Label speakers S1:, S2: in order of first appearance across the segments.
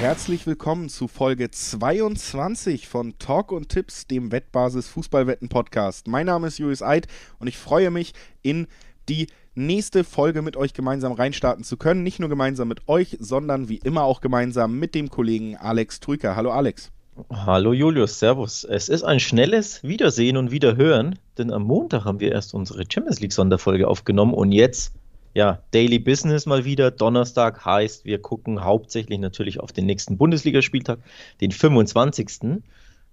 S1: herzlich willkommen zu Folge 22 von Talk und Tipps, dem Wettbasis Fußballwetten Podcast. Mein Name ist Julius Eid und ich freue mich in die nächste Folge mit euch gemeinsam reinstarten zu können. Nicht nur gemeinsam mit euch, sondern wie immer auch gemeinsam mit dem Kollegen Alex Trüker. Hallo Alex.
S2: Hallo Julius, Servus. Es ist ein schnelles Wiedersehen und Wiederhören, denn am Montag haben wir erst unsere Champions League Sonderfolge aufgenommen und jetzt, ja, Daily Business mal wieder. Donnerstag heißt, wir gucken hauptsächlich natürlich auf den nächsten Bundesligaspieltag, den 25.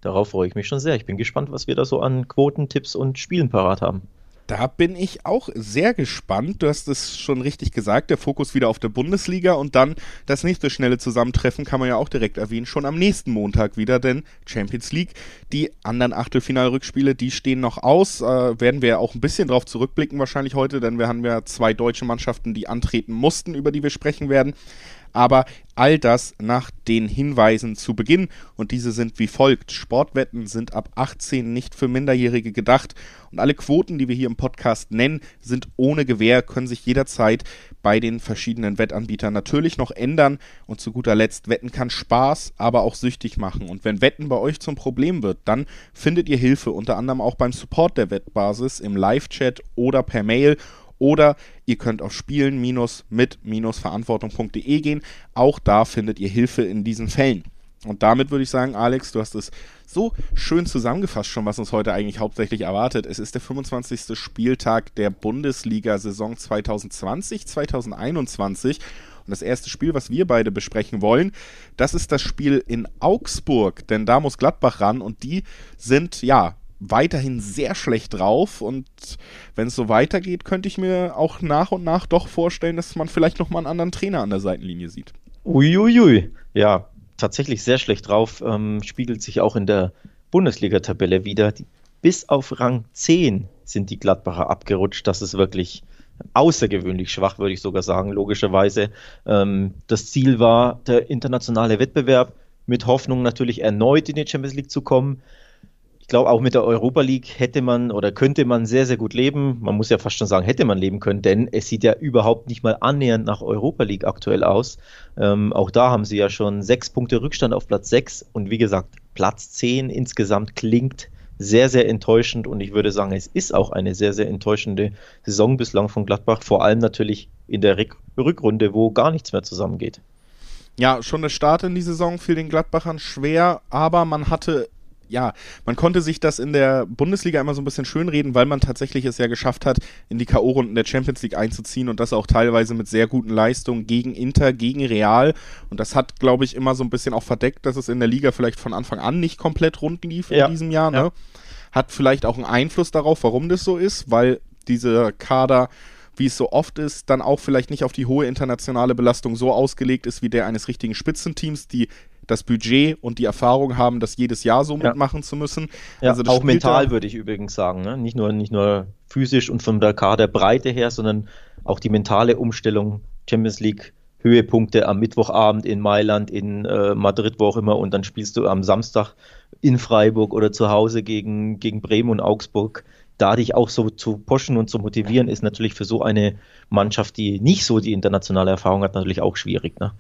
S2: Darauf freue ich mich schon sehr. Ich bin gespannt, was wir da so an Quoten, Tipps und Spielen parat haben.
S1: Da bin ich auch sehr gespannt. Du hast es schon richtig gesagt, der Fokus wieder auf der Bundesliga und dann das nächste schnelle Zusammentreffen kann man ja auch direkt erwähnen, schon am nächsten Montag wieder, denn Champions League, die anderen Achtelfinalrückspiele, die stehen noch aus. Äh, werden wir auch ein bisschen drauf zurückblicken wahrscheinlich heute, denn wir haben ja zwei deutsche Mannschaften, die antreten mussten, über die wir sprechen werden aber all das nach den Hinweisen zu Beginn. Und diese sind wie folgt. Sportwetten sind ab 18 nicht für Minderjährige gedacht. Und alle Quoten, die wir hier im Podcast nennen, sind ohne Gewähr, können sich jederzeit bei den verschiedenen Wettanbietern natürlich noch ändern. Und zu guter Letzt, Wetten kann Spaß, aber auch süchtig machen. Und wenn Wetten bei euch zum Problem wird, dann findet ihr Hilfe unter anderem auch beim Support der Wettbasis im Live-Chat oder per Mail oder ihr könnt auf spielen-mit-verantwortung.de gehen. Auch da findet ihr Hilfe in diesen Fällen. Und damit würde ich sagen, Alex, du hast es so schön zusammengefasst schon, was uns heute eigentlich hauptsächlich erwartet. Es ist der 25. Spieltag der Bundesliga-Saison 2020-2021. Und das erste Spiel, was wir beide besprechen wollen, das ist das Spiel in Augsburg. Denn da muss Gladbach ran und die sind, ja, weiterhin sehr schlecht drauf und wenn es so weitergeht, könnte ich mir auch nach und nach doch vorstellen, dass man vielleicht nochmal einen anderen Trainer an der Seitenlinie sieht.
S2: Uiuiui, ja, tatsächlich sehr schlecht drauf, ähm, spiegelt sich auch in der Bundesliga-Tabelle wieder. Bis auf Rang 10 sind die Gladbacher abgerutscht. Das ist wirklich außergewöhnlich schwach, würde ich sogar sagen, logischerweise. Ähm, das Ziel war der internationale Wettbewerb, mit Hoffnung natürlich erneut in die Champions League zu kommen ich glaube, auch mit der Europa League hätte man oder könnte man sehr, sehr gut leben. Man muss ja fast schon sagen, hätte man leben können, denn es sieht ja überhaupt nicht mal annähernd nach Europa League aktuell aus. Ähm, auch da haben sie ja schon sechs Punkte Rückstand auf Platz sechs und wie gesagt, Platz zehn insgesamt klingt sehr, sehr enttäuschend und ich würde sagen, es ist auch eine sehr, sehr enttäuschende Saison bislang von Gladbach, vor allem natürlich in der Rückrunde, wo gar nichts mehr zusammengeht.
S1: Ja, schon der Start in die Saison fiel den Gladbachern schwer, aber man hatte ja, man konnte sich das in der Bundesliga immer so ein bisschen schönreden, weil man tatsächlich es ja geschafft hat, in die K.O.-Runden der Champions League einzuziehen und das auch teilweise mit sehr guten Leistungen gegen Inter, gegen Real. Und das hat, glaube ich, immer so ein bisschen auch verdeckt, dass es in der Liga vielleicht von Anfang an nicht komplett rund lief ja. in diesem Jahr. Ne? Ja. Hat vielleicht auch einen Einfluss darauf, warum das so ist, weil dieser Kader wie es so oft ist, dann auch vielleicht nicht auf die hohe internationale Belastung so ausgelegt ist wie der eines richtigen Spitzenteams, die das Budget und die Erfahrung haben, das jedes Jahr so ja. mitmachen zu müssen.
S2: Ja, also auch mental würde ich übrigens sagen, ne? nicht, nur, nicht nur physisch und von der Kaderbreite her, sondern auch die mentale Umstellung Champions League. Höhepunkte am Mittwochabend in Mailand, in äh, Madrid, wo auch immer, und dann spielst du am Samstag in Freiburg oder zu Hause gegen, gegen Bremen und Augsburg da dich auch so zu pushen und zu motivieren, ist natürlich für so eine Mannschaft, die nicht so die internationale Erfahrung hat, natürlich auch schwierig. Ne?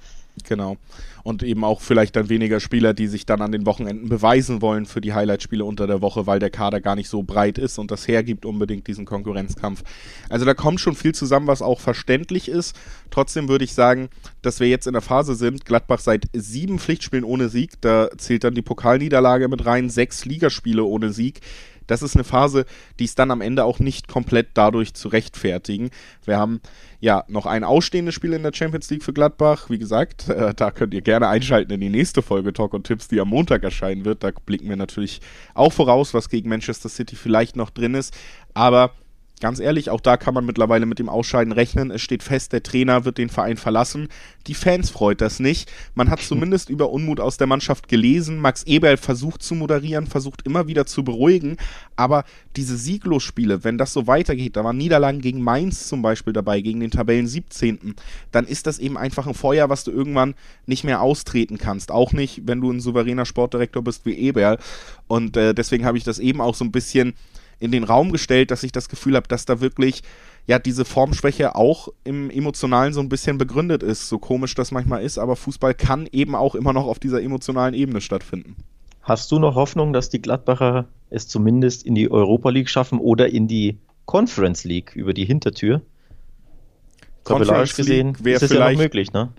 S1: Genau. Und eben auch vielleicht dann weniger Spieler, die sich dann an den Wochenenden beweisen wollen für die Highlight-Spiele unter der Woche, weil der Kader gar nicht so breit ist und das hergibt unbedingt diesen Konkurrenzkampf. Also da kommt schon viel zusammen, was auch verständlich ist. Trotzdem würde ich sagen, dass wir jetzt in der Phase sind, Gladbach seit sieben Pflichtspielen ohne Sieg, da zählt dann die Pokalniederlage mit rein, sechs Ligaspiele ohne Sieg das ist eine Phase, die ist dann am Ende auch nicht komplett dadurch zu rechtfertigen. Wir haben ja noch ein ausstehendes Spiel in der Champions League für Gladbach. Wie gesagt, äh, da könnt ihr gerne einschalten in die nächste Folge Talk und Tipps, die am Montag erscheinen wird. Da blicken wir natürlich auch voraus, was gegen Manchester City vielleicht noch drin ist. Aber Ganz ehrlich, auch da kann man mittlerweile mit dem Ausscheiden rechnen. Es steht fest, der Trainer wird den Verein verlassen. Die Fans freut das nicht. Man hat zumindest über Unmut aus der Mannschaft gelesen. Max Eberl versucht zu moderieren, versucht immer wieder zu beruhigen. Aber diese Sieglosspiele, wenn das so weitergeht, da waren Niederlagen gegen Mainz zum Beispiel dabei, gegen den Tabellen 17., dann ist das eben einfach ein Feuer, was du irgendwann nicht mehr austreten kannst. Auch nicht, wenn du ein souveräner Sportdirektor bist wie Eberl. Und äh, deswegen habe ich das eben auch so ein bisschen in den Raum gestellt, dass ich das Gefühl habe, dass da wirklich ja diese Formschwäche auch im Emotionalen so ein bisschen begründet ist. So komisch das manchmal ist, aber Fußball kann eben auch immer noch auf dieser emotionalen Ebene stattfinden.
S2: Hast du noch Hoffnung, dass die Gladbacher es zumindest in die Europa League schaffen oder in die Conference League über die Hintertür?
S1: Tabellarisch gesehen ist es ja noch möglich, ne?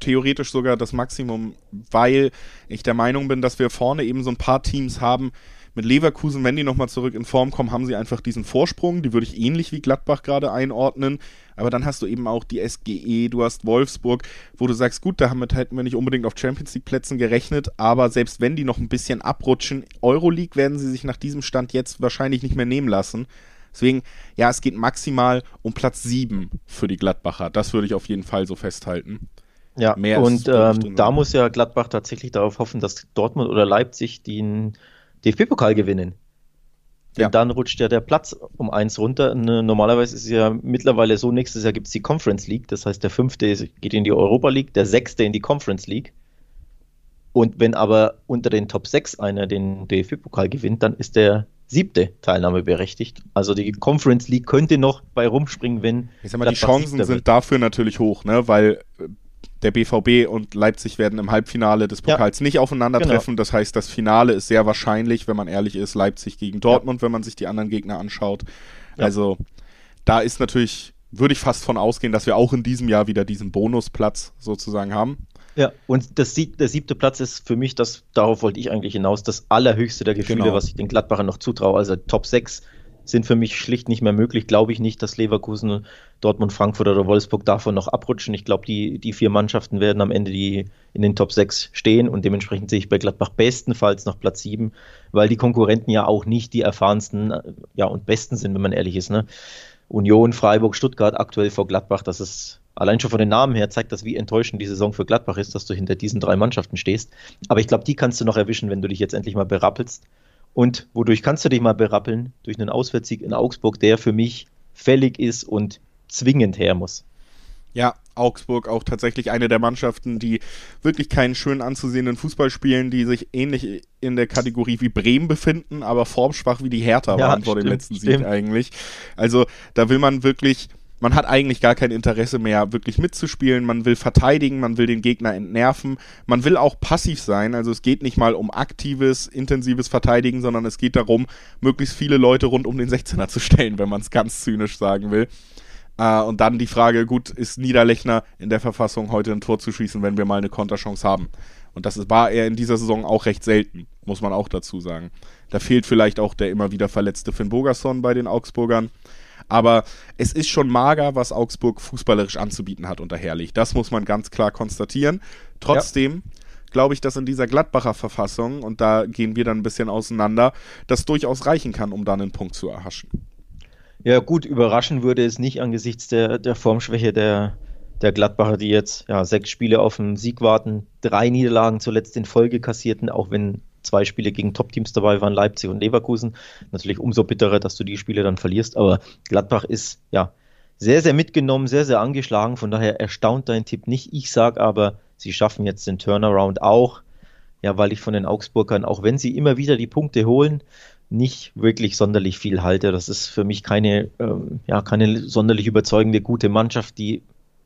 S1: Theoretisch sogar das Maximum, weil ich der Meinung bin, dass wir vorne eben so ein paar Teams haben, mit Leverkusen, wenn die nochmal zurück in Form kommen, haben sie einfach diesen Vorsprung. Die würde ich ähnlich wie Gladbach gerade einordnen. Aber dann hast du eben auch die SGE, du hast Wolfsburg, wo du sagst, gut, damit hätten wir nicht unbedingt auf Champions League Plätzen gerechnet, aber selbst wenn die noch ein bisschen abrutschen, Euroleague werden sie sich nach diesem Stand jetzt wahrscheinlich nicht mehr nehmen lassen. Deswegen, ja, es geht maximal um Platz 7 für die Gladbacher. Das würde ich auf jeden Fall so festhalten.
S2: Ja, Mehr und ähm, da muss ja Gladbach tatsächlich darauf hoffen, dass Dortmund oder Leipzig den DFB-Pokal gewinnen. Ja. dann rutscht ja der Platz um eins runter. Ne, normalerweise ist es ja mittlerweile so, nächstes Jahr gibt es die Conference League. Das heißt, der fünfte geht in die Europa League, der sechste in die Conference League. Und wenn aber unter den Top 6 einer den DFB-Pokal gewinnt, dann ist der siebte Teilnahme berechtigt. Also die Conference League könnte noch bei rumspringen, wenn.
S1: Ich sag mal, die Chancen sind dafür natürlich hoch, ne? Weil äh, der BVB und Leipzig werden im Halbfinale des Pokals ja. nicht aufeinandertreffen. Genau. Das heißt, das Finale ist sehr wahrscheinlich, wenn man ehrlich ist, Leipzig gegen Dortmund, ja. wenn man sich die anderen Gegner anschaut. Ja. Also da ist natürlich, würde ich fast von ausgehen, dass wir auch in diesem Jahr wieder diesen Bonusplatz sozusagen haben.
S2: Ja, und das, der siebte Platz ist für mich, das, darauf wollte ich eigentlich hinaus, das allerhöchste der Gefühle, genau. was ich den Gladbachern noch zutraue. Also Top 6 sind für mich schlicht nicht mehr möglich. Glaube ich nicht, dass Leverkusen, Dortmund, Frankfurt oder Wolfsburg davon noch abrutschen. Ich glaube, die, die vier Mannschaften werden am Ende die in den Top 6 stehen und dementsprechend sehe ich bei Gladbach bestenfalls noch Platz 7, weil die Konkurrenten ja auch nicht die erfahrensten ja, und besten sind, wenn man ehrlich ist. Ne? Union, Freiburg, Stuttgart aktuell vor Gladbach, das ist allein schon von den Namen her zeigt das, wie enttäuschend die Saison für Gladbach ist, dass du hinter diesen drei Mannschaften stehst. Aber ich glaube, die kannst du noch erwischen, wenn du dich jetzt endlich mal berappelst. Und wodurch kannst du dich mal berappeln? Durch einen Auswärtssieg in Augsburg, der für mich fällig ist und zwingend her muss.
S1: Ja, Augsburg auch tatsächlich eine der Mannschaften, die wirklich keinen schön anzusehenden Fußball spielen, die sich ähnlich in der Kategorie wie Bremen befinden, aber formschwach wie die Hertha ja, waren vor dem letzten stimmt. Sieg eigentlich. Also da will man wirklich man hat eigentlich gar kein Interesse mehr, wirklich mitzuspielen. Man will verteidigen, man will den Gegner entnerven. Man will auch passiv sein. Also es geht nicht mal um aktives, intensives Verteidigen, sondern es geht darum, möglichst viele Leute rund um den 16er zu stellen, wenn man es ganz zynisch sagen will. Äh, und dann die Frage, gut, ist Niederlechner in der Verfassung, heute ein Tor zu schießen, wenn wir mal eine Konterchance haben? Und das war er in dieser Saison auch recht selten, muss man auch dazu sagen. Da fehlt vielleicht auch der immer wieder verletzte Finn Bogerson bei den Augsburgern. Aber es ist schon mager, was Augsburg fußballerisch anzubieten hat unter Herrlich. Das muss man ganz klar konstatieren. Trotzdem. Ja glaube ich, dass in dieser Gladbacher Verfassung, und da gehen wir dann ein bisschen auseinander, das durchaus reichen kann, um dann einen Punkt zu erhaschen.
S2: Ja, gut, überraschen würde es nicht angesichts der, der Formschwäche der, der Gladbacher, die jetzt ja, sechs Spiele auf den Sieg warten, drei Niederlagen zuletzt in Folge kassierten, auch wenn zwei Spiele gegen Top-Teams dabei waren, Leipzig und Leverkusen. Natürlich umso bitterer, dass du die Spiele dann verlierst. Aber Gladbach ist ja sehr, sehr mitgenommen, sehr, sehr angeschlagen. Von daher erstaunt dein Tipp nicht. Ich sage aber, sie schaffen jetzt den Turnaround auch. Ja, weil ich von den Augsburgern, auch wenn sie immer wieder die Punkte holen, nicht wirklich sonderlich viel halte. Das ist für mich keine, ähm, ja, keine sonderlich überzeugende gute Mannschaft, die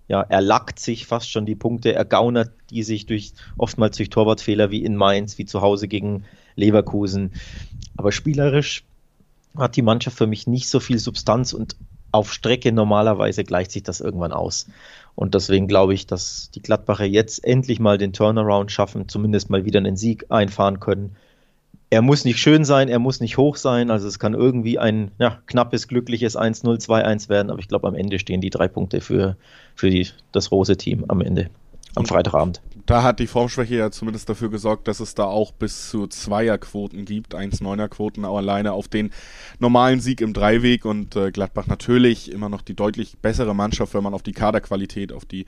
S2: ja, er lackt sich fast schon die Punkte, er gaunert die sich durch, oftmals durch Torwartfehler wie in Mainz, wie zu Hause gegen Leverkusen. Aber spielerisch hat die Mannschaft für mich nicht so viel Substanz und auf Strecke normalerweise gleicht sich das irgendwann aus. Und deswegen glaube ich, dass die Gladbacher jetzt endlich mal den Turnaround schaffen, zumindest mal wieder einen Sieg einfahren können er muss nicht schön sein, er muss nicht hoch sein. Also es kann irgendwie ein ja, knappes, glückliches 1-0, 2-1 werden. Aber ich glaube, am Ende stehen die drei Punkte für, für die, das Rose-Team am Ende, am Und Freitagabend.
S1: Da hat die Formschwäche ja zumindest dafür gesorgt, dass es da auch bis zu Zweierquoten gibt, 1-9er-Quoten auch alleine auf den normalen Sieg im Dreiweg. Und äh, Gladbach natürlich immer noch die deutlich bessere Mannschaft, wenn man auf die Kaderqualität, auf die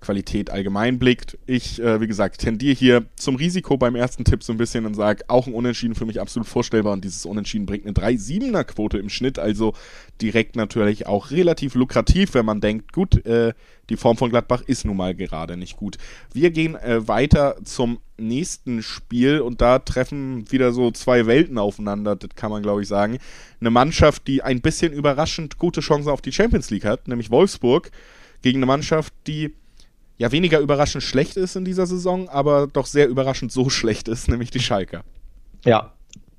S1: Qualität allgemein blickt. Ich, äh, wie gesagt, tendiere hier zum Risiko beim ersten Tipp so ein bisschen und sage, auch ein Unentschieden für mich absolut vorstellbar und dieses Unentschieden bringt eine 3-7er Quote im Schnitt, also direkt natürlich auch relativ lukrativ, wenn man denkt, gut, äh, die Form von Gladbach ist nun mal gerade nicht gut. Wir gehen äh, weiter zum nächsten Spiel und da treffen wieder so zwei Welten aufeinander, das kann man glaube ich sagen. Eine Mannschaft, die ein bisschen überraschend gute Chancen auf die Champions League hat, nämlich Wolfsburg, gegen eine Mannschaft, die ja weniger überraschend schlecht ist in dieser Saison, aber doch sehr überraschend so schlecht ist, nämlich die Schalker.
S2: Ja,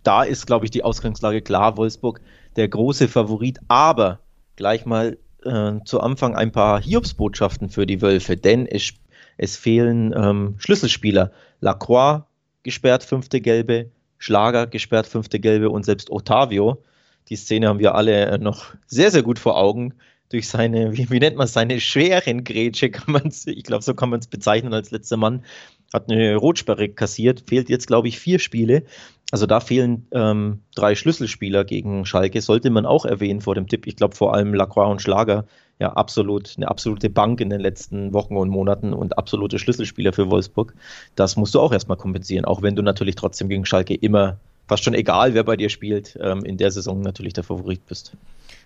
S2: da ist glaube ich die Ausgangslage klar, Wolfsburg der große Favorit, aber gleich mal äh, zu Anfang ein paar Hiobsbotschaften für die Wölfe, denn es, es fehlen ähm, Schlüsselspieler. Lacroix gesperrt, fünfte Gelbe, Schlager gesperrt, fünfte Gelbe und selbst Otavio. Die Szene haben wir alle äh, noch sehr, sehr gut vor Augen. Durch seine, wie, wie nennt man seine schweren Grätsche, kann man ich glaube, so kann man es bezeichnen als letzter Mann, hat eine Rotsperre kassiert, fehlt jetzt, glaube ich, vier Spiele. Also da fehlen ähm, drei Schlüsselspieler gegen Schalke, sollte man auch erwähnen vor dem Tipp. Ich glaube vor allem Lacroix und Schlager, ja absolut, eine absolute Bank in den letzten Wochen und Monaten und absolute Schlüsselspieler für Wolfsburg. Das musst du auch erstmal kompensieren, auch wenn du natürlich trotzdem gegen Schalke immer, fast schon egal wer bei dir spielt, ähm, in der Saison natürlich der Favorit bist.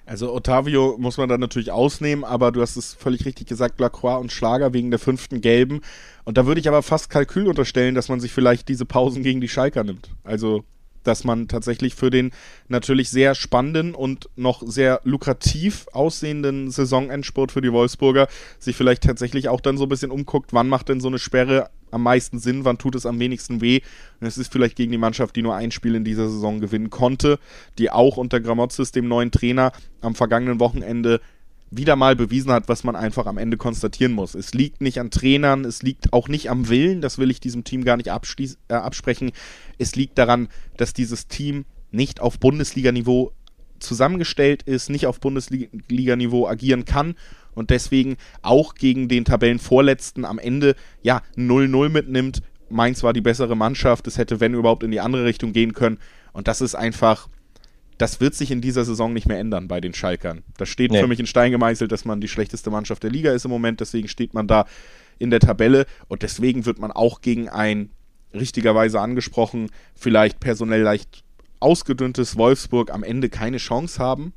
S1: Also Otavio muss man dann natürlich ausnehmen, aber du hast es völlig richtig gesagt, Lacroix und Schlager wegen der fünften Gelben. Und da würde ich aber fast Kalkül unterstellen, dass man sich vielleicht diese Pausen gegen die Schalker nimmt. Also dass man tatsächlich für den natürlich sehr spannenden und noch sehr lukrativ aussehenden Saisonendspurt für die Wolfsburger sich vielleicht tatsächlich auch dann so ein bisschen umguckt, wann macht denn so eine Sperre am meisten Sinn, wann tut es am wenigsten weh. Und es ist vielleicht gegen die Mannschaft, die nur ein Spiel in dieser Saison gewinnen konnte, die auch unter Gramozis, dem neuen Trainer, am vergangenen Wochenende wieder mal bewiesen hat, was man einfach am Ende konstatieren muss. Es liegt nicht an Trainern, es liegt auch nicht am Willen, das will ich diesem Team gar nicht äh, absprechen. Es liegt daran, dass dieses Team nicht auf Bundesliga-Niveau zusammengestellt ist, nicht auf Bundesliga-Niveau agieren kann und deswegen auch gegen den Tabellenvorletzten am Ende ja 0-0 mitnimmt. Mainz war die bessere Mannschaft, es hätte, wenn überhaupt, in die andere Richtung gehen können. Und das ist einfach das wird sich in dieser Saison nicht mehr ändern bei den Schalkern. Das steht nee. für mich in Stein gemeißelt, dass man die schlechteste Mannschaft der Liga ist im Moment, deswegen steht man da in der Tabelle und deswegen wird man auch gegen ein richtigerweise angesprochen, vielleicht personell leicht ausgedünntes Wolfsburg am Ende keine Chance haben.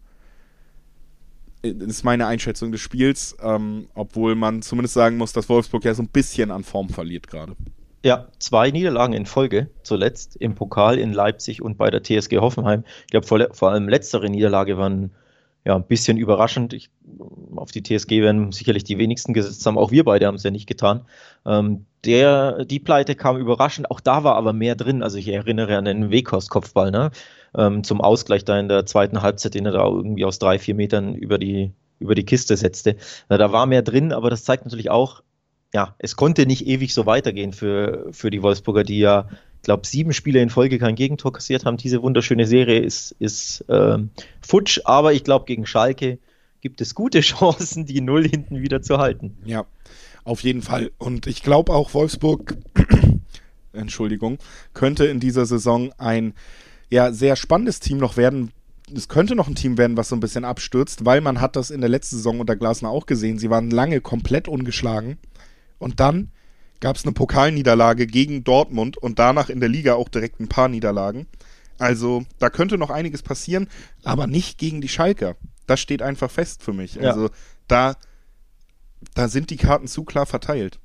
S1: Das ist meine Einschätzung des Spiels, ähm, obwohl man zumindest sagen muss, dass Wolfsburg ja so ein bisschen an Form verliert gerade.
S2: Ja, zwei Niederlagen in Folge, zuletzt im Pokal in Leipzig und bei der TSG Hoffenheim. Ich glaube, vor, vor, allem letztere Niederlage waren ja ein bisschen überraschend. Ich, auf die TSG werden sicherlich die wenigsten gesetzt haben. Auch wir beide haben es ja nicht getan. Ähm, der, die Pleite kam überraschend. Auch da war aber mehr drin. Also ich erinnere an den Weghorst-Kopfball, ne? Ähm, zum Ausgleich da in der zweiten Halbzeit, den er da irgendwie aus drei, vier Metern über die, über die Kiste setzte. Na, da war mehr drin, aber das zeigt natürlich auch, ja, es konnte nicht ewig so weitergehen für, für die Wolfsburger, die ja, ich glaube, sieben Spiele in Folge kein Gegentor kassiert haben. Diese wunderschöne Serie ist, ist ähm, futsch, aber ich glaube, gegen Schalke gibt es gute Chancen, die Null hinten wieder zu halten.
S1: Ja, auf jeden Fall. Und ich glaube auch, Wolfsburg, Entschuldigung, könnte in dieser Saison ein ja, sehr spannendes Team noch werden, es könnte noch ein Team werden, was so ein bisschen abstürzt, weil man hat das in der letzten Saison unter Glasner auch gesehen. Sie waren lange komplett ungeschlagen und dann gab es eine Pokalniederlage gegen Dortmund und danach in der Liga auch direkt ein paar Niederlagen. Also da könnte noch einiges passieren, aber nicht gegen die Schalker. Das steht einfach fest für mich. Ja. Also da, da sind die Karten zu klar verteilt.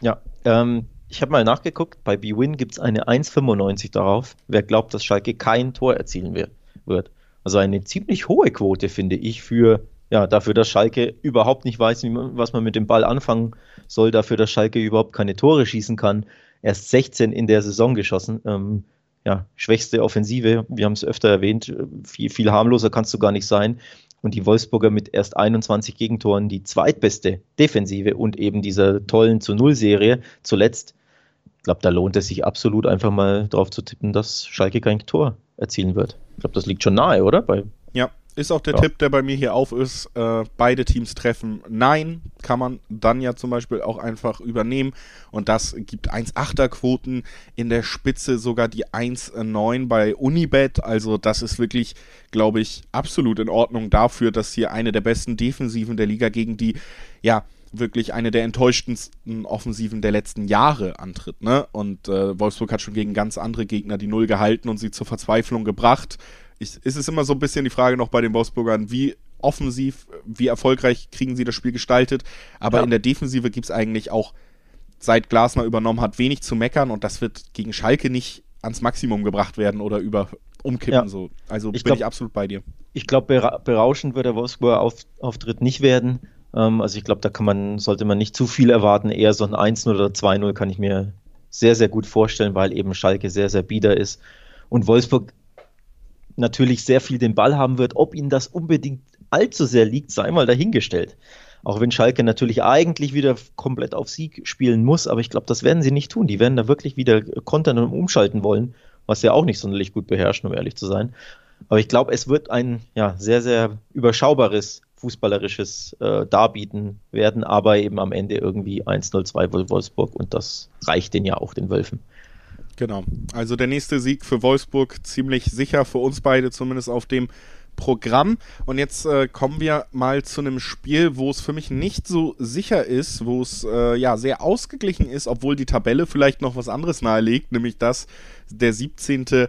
S2: Ja, ähm, ich habe mal nachgeguckt, bei BWin gibt es eine 1,95 darauf, wer glaubt, dass Schalke kein Tor erzielen wird. Also eine ziemlich hohe Quote, finde ich, für ja, dafür, dass Schalke überhaupt nicht weiß, was man mit dem Ball anfangen soll, dafür, dass Schalke überhaupt keine Tore schießen kann. Erst 16 in der Saison geschossen. Ähm, ja, schwächste Offensive, wir haben es öfter erwähnt, viel, viel harmloser kannst du gar nicht sein. Und die Wolfsburger mit erst 21 Gegentoren die zweitbeste Defensive und eben dieser tollen zu Null-Serie zuletzt. Ich glaube, da lohnt es sich absolut einfach mal drauf zu tippen, dass Schalke kein Tor erzielen wird. Ich glaube, das liegt schon nahe, oder? Bei
S1: ja, ist auch der ja. Tipp, der bei mir hier auf ist. Äh, beide Teams treffen. Nein, kann man dann ja zum Beispiel auch einfach übernehmen. Und das gibt 1,8er Quoten in der Spitze, sogar die 1,9 bei Unibet. Also das ist wirklich, glaube ich, absolut in Ordnung dafür, dass hier eine der besten Defensiven der Liga gegen die, ja, wirklich eine der enttäuschendsten Offensiven der letzten Jahre antritt. Ne? Und äh, Wolfsburg hat schon gegen ganz andere Gegner die Null gehalten und sie zur Verzweiflung gebracht. Ich, ist es immer so ein bisschen die Frage noch bei den Wolfsburgern, wie offensiv, wie erfolgreich kriegen sie das Spiel gestaltet. Aber ja. in der Defensive gibt es eigentlich auch, seit Glasner übernommen hat, wenig zu meckern und das wird gegen Schalke nicht ans Maximum gebracht werden oder über umkippen. Ja. So. Also ich bin glaub, ich absolut bei dir.
S2: Ich glaube, berauschend wird der Wolfsburger Auf Auftritt nicht werden. Ähm, also ich glaube, da kann man, sollte man nicht zu viel erwarten. Eher so ein 1-0 oder 2-0 kann ich mir sehr, sehr gut vorstellen, weil eben Schalke sehr, sehr bieder ist. Und Wolfsburg natürlich sehr viel den Ball haben wird. Ob ihnen das unbedingt allzu sehr liegt, sei mal dahingestellt. Auch wenn Schalke natürlich eigentlich wieder komplett auf Sieg spielen muss, aber ich glaube, das werden sie nicht tun. Die werden da wirklich wieder kontern und umschalten wollen, was ja auch nicht sonderlich gut beherrschen, um ehrlich zu sein. Aber ich glaube, es wird ein ja, sehr, sehr überschaubares fußballerisches äh, Darbieten werden, aber eben am Ende irgendwie 1-0-2 Wolfsburg und das reicht den ja auch den Wölfen.
S1: Genau. Also der nächste Sieg für Wolfsburg ziemlich sicher, für uns beide zumindest auf dem Programm. Und jetzt äh, kommen wir mal zu einem Spiel, wo es für mich nicht so sicher ist, wo es äh, ja sehr ausgeglichen ist, obwohl die Tabelle vielleicht noch was anderes nahelegt, nämlich dass der 17.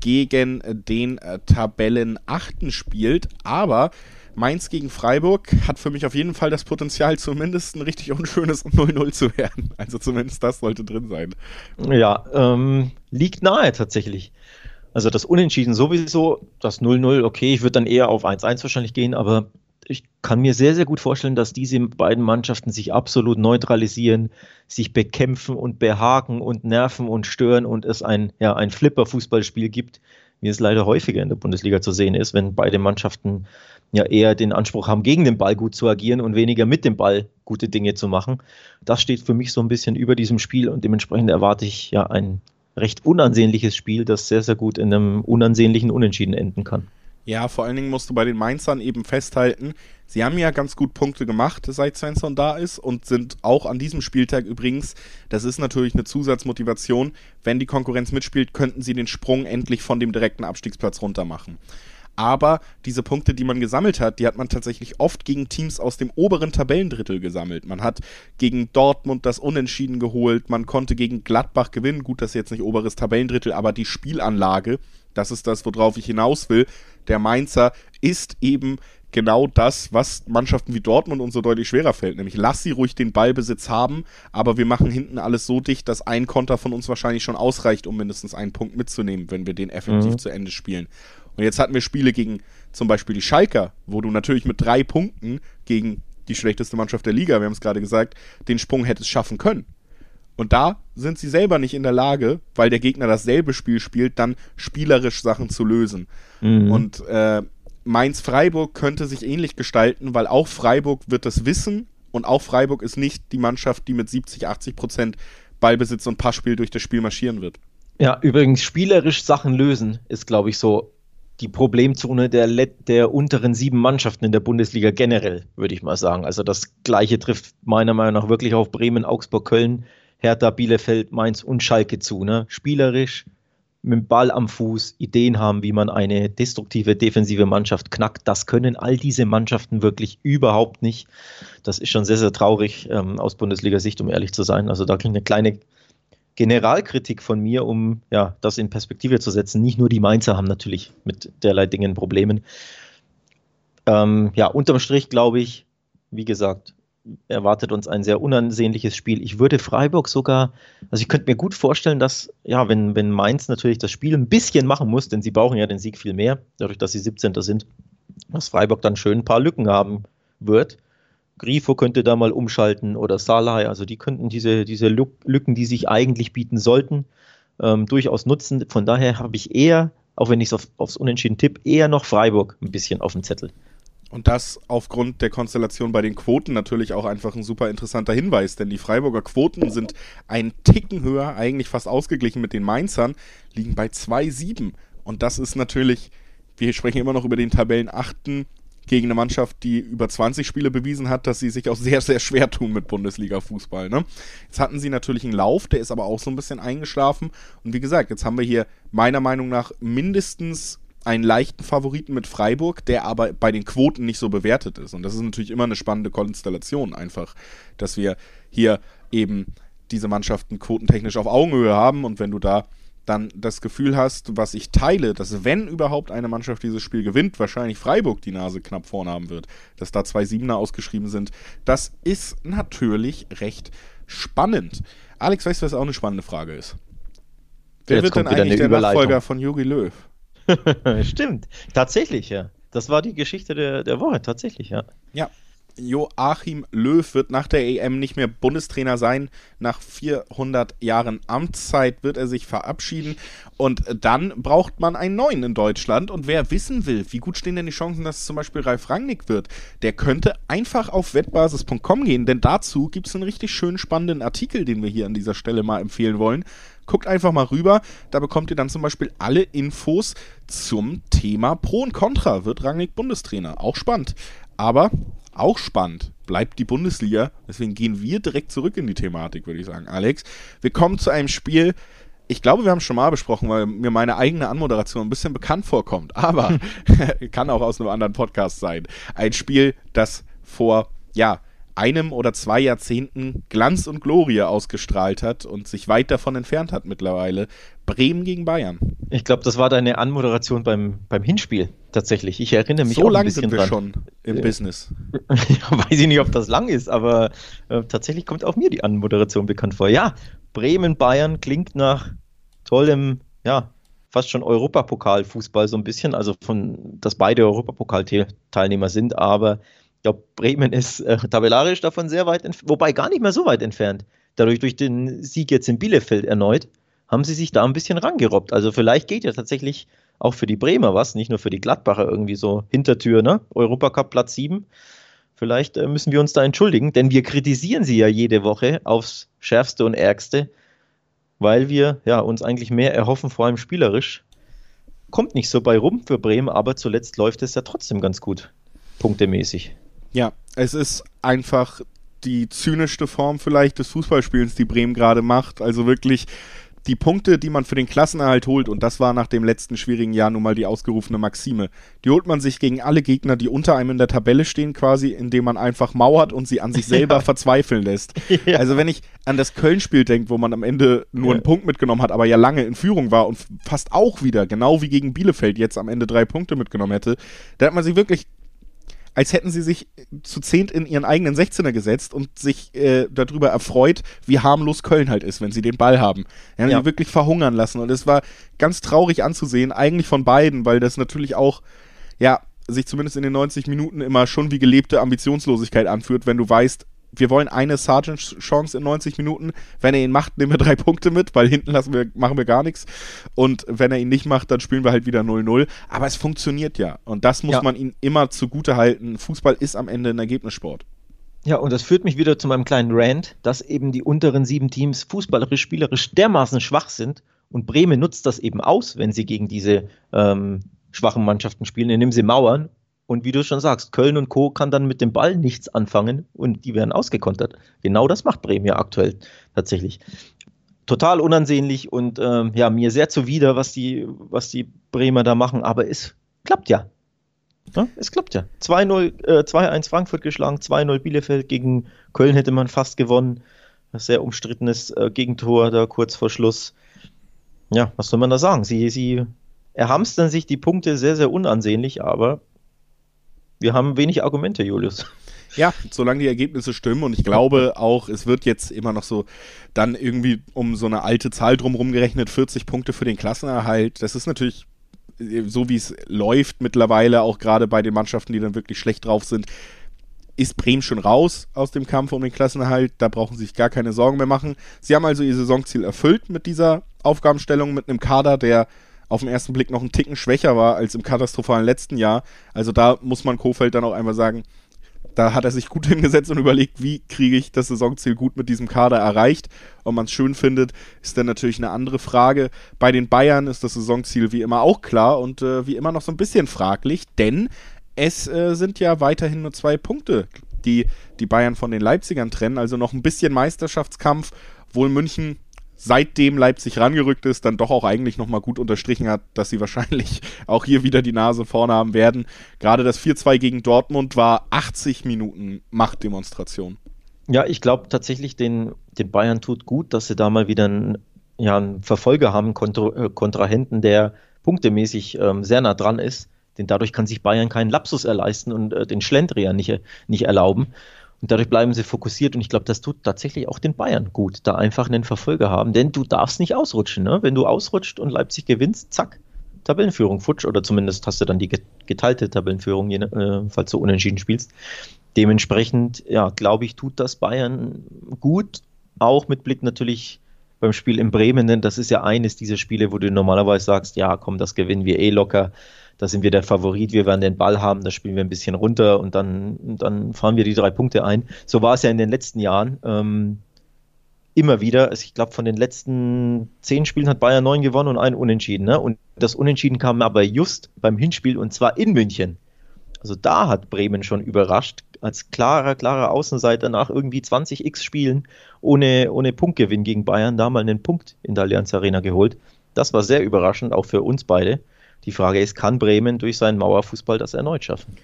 S1: gegen den äh, Tabellen 8. spielt. Aber Mainz gegen Freiburg hat für mich auf jeden Fall das Potenzial, zumindest ein richtig unschönes 0-0 zu werden. Also zumindest das sollte drin sein.
S2: Ja, ähm, liegt nahe tatsächlich. Also das Unentschieden sowieso, das 0-0, okay, ich würde dann eher auf 1-1 wahrscheinlich gehen, aber ich kann mir sehr, sehr gut vorstellen, dass diese beiden Mannschaften sich absolut neutralisieren, sich bekämpfen und behaken und nerven und stören und es ein, ja, ein Flipper-Fußballspiel gibt, wie es leider häufiger in der Bundesliga zu sehen ist, wenn beide Mannschaften ja eher den Anspruch haben, gegen den Ball gut zu agieren und weniger mit dem Ball gute Dinge zu machen. Das steht für mich so ein bisschen über diesem Spiel und dementsprechend erwarte ich ja ein recht unansehnliches Spiel, das sehr, sehr gut in einem unansehnlichen Unentschieden enden kann.
S1: Ja, vor allen Dingen musst du bei den Mainzern eben festhalten, sie haben ja ganz gut Punkte gemacht, seit Svensson da ist und sind auch an diesem Spieltag übrigens, das ist natürlich eine Zusatzmotivation, wenn die Konkurrenz mitspielt, könnten sie den Sprung endlich von dem direkten Abstiegsplatz runter machen aber diese Punkte, die man gesammelt hat, die hat man tatsächlich oft gegen Teams aus dem oberen Tabellendrittel gesammelt. Man hat gegen Dortmund das Unentschieden geholt, man konnte gegen Gladbach gewinnen. Gut, das ist jetzt nicht oberes Tabellendrittel, aber die Spielanlage, das ist das, worauf ich hinaus will. Der Mainzer ist eben genau das, was Mannschaften wie Dortmund uns so deutlich schwerer fällt. Nämlich lass sie ruhig den Ballbesitz haben, aber wir machen hinten alles so dicht, dass ein Konter von uns wahrscheinlich schon ausreicht, um mindestens einen Punkt mitzunehmen, wenn wir den effektiv mhm. zu Ende spielen. Und jetzt hatten wir Spiele gegen zum Beispiel die Schalker, wo du natürlich mit drei Punkten gegen die schlechteste Mannschaft der Liga, wir haben es gerade gesagt, den Sprung hättest schaffen können. Und da sind sie selber nicht in der Lage, weil der Gegner dasselbe Spiel spielt, dann spielerisch Sachen zu lösen. Mhm. Und äh, Mainz-Freiburg könnte sich ähnlich gestalten, weil auch Freiburg wird das wissen und auch Freiburg ist nicht die Mannschaft, die mit 70, 80 Prozent Ballbesitz und Passspiel durch das Spiel marschieren wird.
S2: Ja, übrigens spielerisch Sachen lösen ist, glaube ich, so die Problemzone der, der unteren sieben Mannschaften in der Bundesliga generell, würde ich mal sagen. Also das Gleiche trifft meiner Meinung nach wirklich auf Bremen, Augsburg, Köln, Hertha, Bielefeld, Mainz und Schalke zu. Ne? Spielerisch, mit dem Ball am Fuß, Ideen haben, wie man eine destruktive defensive Mannschaft knackt. Das können all diese Mannschaften wirklich überhaupt nicht. Das ist schon sehr, sehr traurig ähm, aus Bundesliga-Sicht, um ehrlich zu sein. Also da klingt eine kleine Generalkritik von mir, um ja, das in Perspektive zu setzen. Nicht nur die Mainzer haben natürlich mit derlei Dingen Problemen. Ähm, ja, unterm Strich glaube ich, wie gesagt, erwartet uns ein sehr unansehnliches Spiel. Ich würde Freiburg sogar, also ich könnte mir gut vorstellen, dass, ja, wenn, wenn Mainz natürlich das Spiel ein bisschen machen muss, denn sie brauchen ja den Sieg viel mehr, dadurch, dass sie 17. sind, dass Freiburg dann schön ein paar Lücken haben wird. Grifo könnte da mal umschalten oder Salai, also die könnten diese, diese Lücken, die sich eigentlich bieten sollten, ähm, durchaus nutzen. Von daher habe ich eher, auch wenn ich es auf, aufs Unentschieden tippe, eher noch Freiburg ein bisschen auf dem Zettel.
S1: Und das aufgrund der Konstellation bei den Quoten natürlich auch einfach ein super interessanter Hinweis, denn die Freiburger Quoten sind ein Ticken höher, eigentlich fast ausgeglichen mit den Mainzern, liegen bei 2,7. Und das ist natürlich, wir sprechen immer noch über den Tabellenachten, gegen eine Mannschaft, die über 20 Spiele bewiesen hat, dass sie sich auch sehr, sehr schwer tun mit Bundesliga-Fußball. Ne? Jetzt hatten sie natürlich einen Lauf, der ist aber auch so ein bisschen eingeschlafen. Und wie gesagt, jetzt haben wir hier meiner Meinung nach mindestens einen leichten Favoriten mit Freiburg, der aber bei den Quoten nicht so bewertet ist. Und das ist natürlich immer eine spannende Konstellation einfach, dass wir hier eben diese Mannschaften quotentechnisch auf Augenhöhe haben und wenn du da dann das Gefühl hast, was ich teile, dass wenn überhaupt eine Mannschaft dieses Spiel gewinnt, wahrscheinlich Freiburg die Nase knapp vorn haben wird, dass da zwei Siebener ausgeschrieben sind, das ist natürlich recht spannend. Alex, weißt du, was auch eine spannende Frage ist? Wer Jetzt wird denn eigentlich der Nachfolger von Jogi Löw?
S2: Stimmt, tatsächlich, ja. Das war die Geschichte der, der Woche, tatsächlich, ja.
S1: Ja, Joachim Löw wird nach der EM nicht mehr Bundestrainer sein. Nach 400 Jahren Amtszeit wird er sich verabschieden. Und dann braucht man einen neuen in Deutschland. Und wer wissen will, wie gut stehen denn die Chancen, dass es zum Beispiel Ralf Rangnick wird, der könnte einfach auf wettbasis.com gehen. Denn dazu gibt es einen richtig schönen spannenden Artikel, den wir hier an dieser Stelle mal empfehlen wollen. Guckt einfach mal rüber. Da bekommt ihr dann zum Beispiel alle Infos zum Thema Pro und Contra. Wird Rangnick Bundestrainer? Auch spannend. Aber auch spannend bleibt die Bundesliga. Deswegen gehen wir direkt zurück in die Thematik, würde ich sagen, Alex. Wir kommen zu einem Spiel. Ich glaube, wir haben es schon mal besprochen, weil mir meine eigene Anmoderation ein bisschen bekannt vorkommt. Aber kann auch aus einem anderen Podcast sein. Ein Spiel, das vor, ja, einem oder zwei Jahrzehnten Glanz und Glorie ausgestrahlt hat und sich weit davon entfernt hat mittlerweile. Bremen gegen Bayern.
S2: Ich glaube, das war deine Anmoderation beim, beim Hinspiel tatsächlich. Ich erinnere mich
S1: so lange sind wir dran. schon im äh, Business.
S2: weiß ich nicht, ob das lang ist, aber äh, tatsächlich kommt auch mir die Anmoderation bekannt vor. Ja, Bremen-Bayern klingt nach tollem, ja, fast schon Europapokalfußball so ein bisschen, also von, dass beide Europapokalteilnehmer sind, aber glaube, Bremen ist äh, tabellarisch davon sehr weit entfernt, wobei gar nicht mehr so weit entfernt. Dadurch durch den Sieg jetzt in Bielefeld erneut, haben sie sich da ein bisschen rangerobbt. Also vielleicht geht ja tatsächlich auch für die Bremer was, nicht nur für die Gladbacher irgendwie so Hintertür, ne? Europacup Platz 7. Vielleicht äh, müssen wir uns da entschuldigen, denn wir kritisieren sie ja jede Woche aufs Schärfste und Ärgste, weil wir ja, uns eigentlich mehr erhoffen, vor allem spielerisch. Kommt nicht so bei rum für Bremen, aber zuletzt läuft es ja trotzdem ganz gut, punktemäßig.
S1: Ja, es ist einfach die zynischste Form vielleicht des Fußballspielens, die Bremen gerade macht. Also wirklich die Punkte, die man für den Klassenerhalt holt, und das war nach dem letzten schwierigen Jahr nun mal die ausgerufene Maxime, die holt man sich gegen alle Gegner, die unter einem in der Tabelle stehen, quasi, indem man einfach mauert und sie an sich selber ja. verzweifeln lässt. Ja. Also wenn ich an das Köln-Spiel denke, wo man am Ende nur ja. einen Punkt mitgenommen hat, aber ja lange in Führung war und fast auch wieder, genau wie gegen Bielefeld jetzt am Ende drei Punkte mitgenommen hätte, da hat man sich wirklich als hätten sie sich zu zehnt in ihren eigenen 16er gesetzt und sich äh, darüber erfreut, wie harmlos Köln halt ist, wenn sie den Ball haben. Die haben ja. wirklich verhungern lassen und es war ganz traurig anzusehen, eigentlich von beiden, weil das natürlich auch, ja, sich zumindest in den 90 Minuten immer schon wie gelebte Ambitionslosigkeit anführt, wenn du weißt, wir wollen eine Sergeant-Chance in 90 Minuten. Wenn er ihn macht, nehmen wir drei Punkte mit, weil hinten lassen wir, machen wir gar nichts. Und wenn er ihn nicht macht, dann spielen wir halt wieder 0-0. Aber es funktioniert ja. Und das muss ja. man ihm immer zugute halten. Fußball ist am Ende ein Ergebnissport.
S2: Ja, und das führt mich wieder zu meinem kleinen Rant, dass eben die unteren sieben Teams fußballerisch, spielerisch dermaßen schwach sind. Und Bremen nutzt das eben aus, wenn sie gegen diese ähm, schwachen Mannschaften spielen, indem sie mauern und wie du schon sagst, Köln und Co. kann dann mit dem Ball nichts anfangen und die werden ausgekontert. Genau das macht Bremen ja aktuell tatsächlich. Total unansehnlich und ähm, ja, mir sehr zuwider, was die, was die Bremer da machen, aber es klappt ja. ja es klappt ja. 2-0, äh, 2-1 Frankfurt geschlagen, 2-0 Bielefeld gegen Köln hätte man fast gewonnen. Sehr umstrittenes äh, Gegentor da kurz vor Schluss. Ja, was soll man da sagen? Sie, sie erhamstern sich die Punkte sehr, sehr unansehnlich, aber wir haben wenig Argumente, Julius.
S1: Ja, solange die Ergebnisse stimmen und ich glaube auch, es wird jetzt immer noch so dann irgendwie um so eine alte Zahl drumherum gerechnet, 40 Punkte für den Klassenerhalt. Das ist natürlich äh, so, wie es läuft mittlerweile, auch gerade bei den Mannschaften, die dann wirklich schlecht drauf sind, ist Bremen schon raus aus dem Kampf um den Klassenerhalt. Da brauchen sie sich gar keine Sorgen mehr machen. Sie haben also ihr Saisonziel erfüllt mit dieser Aufgabenstellung, mit einem Kader, der auf den ersten Blick noch einen Ticken schwächer war als im katastrophalen letzten Jahr. Also da muss man Kofeld dann auch einmal sagen, da hat er sich gut hingesetzt und überlegt, wie kriege ich das Saisonziel gut mit diesem Kader erreicht. Ob man es schön findet, ist dann natürlich eine andere Frage. Bei den Bayern ist das Saisonziel wie immer auch klar und äh, wie immer noch so ein bisschen fraglich, denn es äh, sind ja weiterhin nur zwei Punkte, die die Bayern von den Leipzigern trennen. Also noch ein bisschen Meisterschaftskampf, wohl München seitdem Leipzig rangerückt ist, dann doch auch eigentlich nochmal gut unterstrichen hat, dass sie wahrscheinlich auch hier wieder die Nase vorne haben werden. Gerade das 4-2 gegen Dortmund war 80 Minuten Machtdemonstration.
S2: Ja, ich glaube tatsächlich, den, den Bayern tut gut, dass sie da mal wieder einen, ja, einen Verfolger haben, Kontra äh, Kontrahenten, der punktemäßig ähm, sehr nah dran ist. Denn dadurch kann sich Bayern keinen Lapsus erleisten und äh, den Schlendrian nicht, nicht erlauben. Und dadurch bleiben sie fokussiert und ich glaube, das tut tatsächlich auch den Bayern gut, da einfach einen Verfolger haben, denn du darfst nicht ausrutschen. Ne? Wenn du ausrutscht und Leipzig gewinnst, zack, Tabellenführung futsch oder zumindest hast du dann die geteilte Tabellenführung, je, äh, falls du unentschieden spielst. Dementsprechend, ja, glaube ich, tut das Bayern gut, auch mit Blick natürlich beim Spiel in Bremen, denn das ist ja eines dieser Spiele, wo du normalerweise sagst, ja, komm, das gewinnen wir eh locker da sind wir der Favorit, wir werden den Ball haben, da spielen wir ein bisschen runter und dann, dann fahren wir die drei Punkte ein. So war es ja in den letzten Jahren. Ähm, immer wieder. Also ich glaube, von den letzten zehn Spielen hat Bayern neun gewonnen und ein Unentschieden. Ne? Und das Unentschieden kam aber just beim Hinspiel und zwar in München. Also da hat Bremen schon überrascht, als klarer, klarer Außenseiter nach irgendwie 20 X Spielen ohne, ohne Punktgewinn gegen Bayern da mal einen Punkt in der Allianz Arena geholt. Das war sehr überraschend, auch für uns beide. Die Frage ist, kann Bremen durch seinen Mauerfußball das erneut schaffen?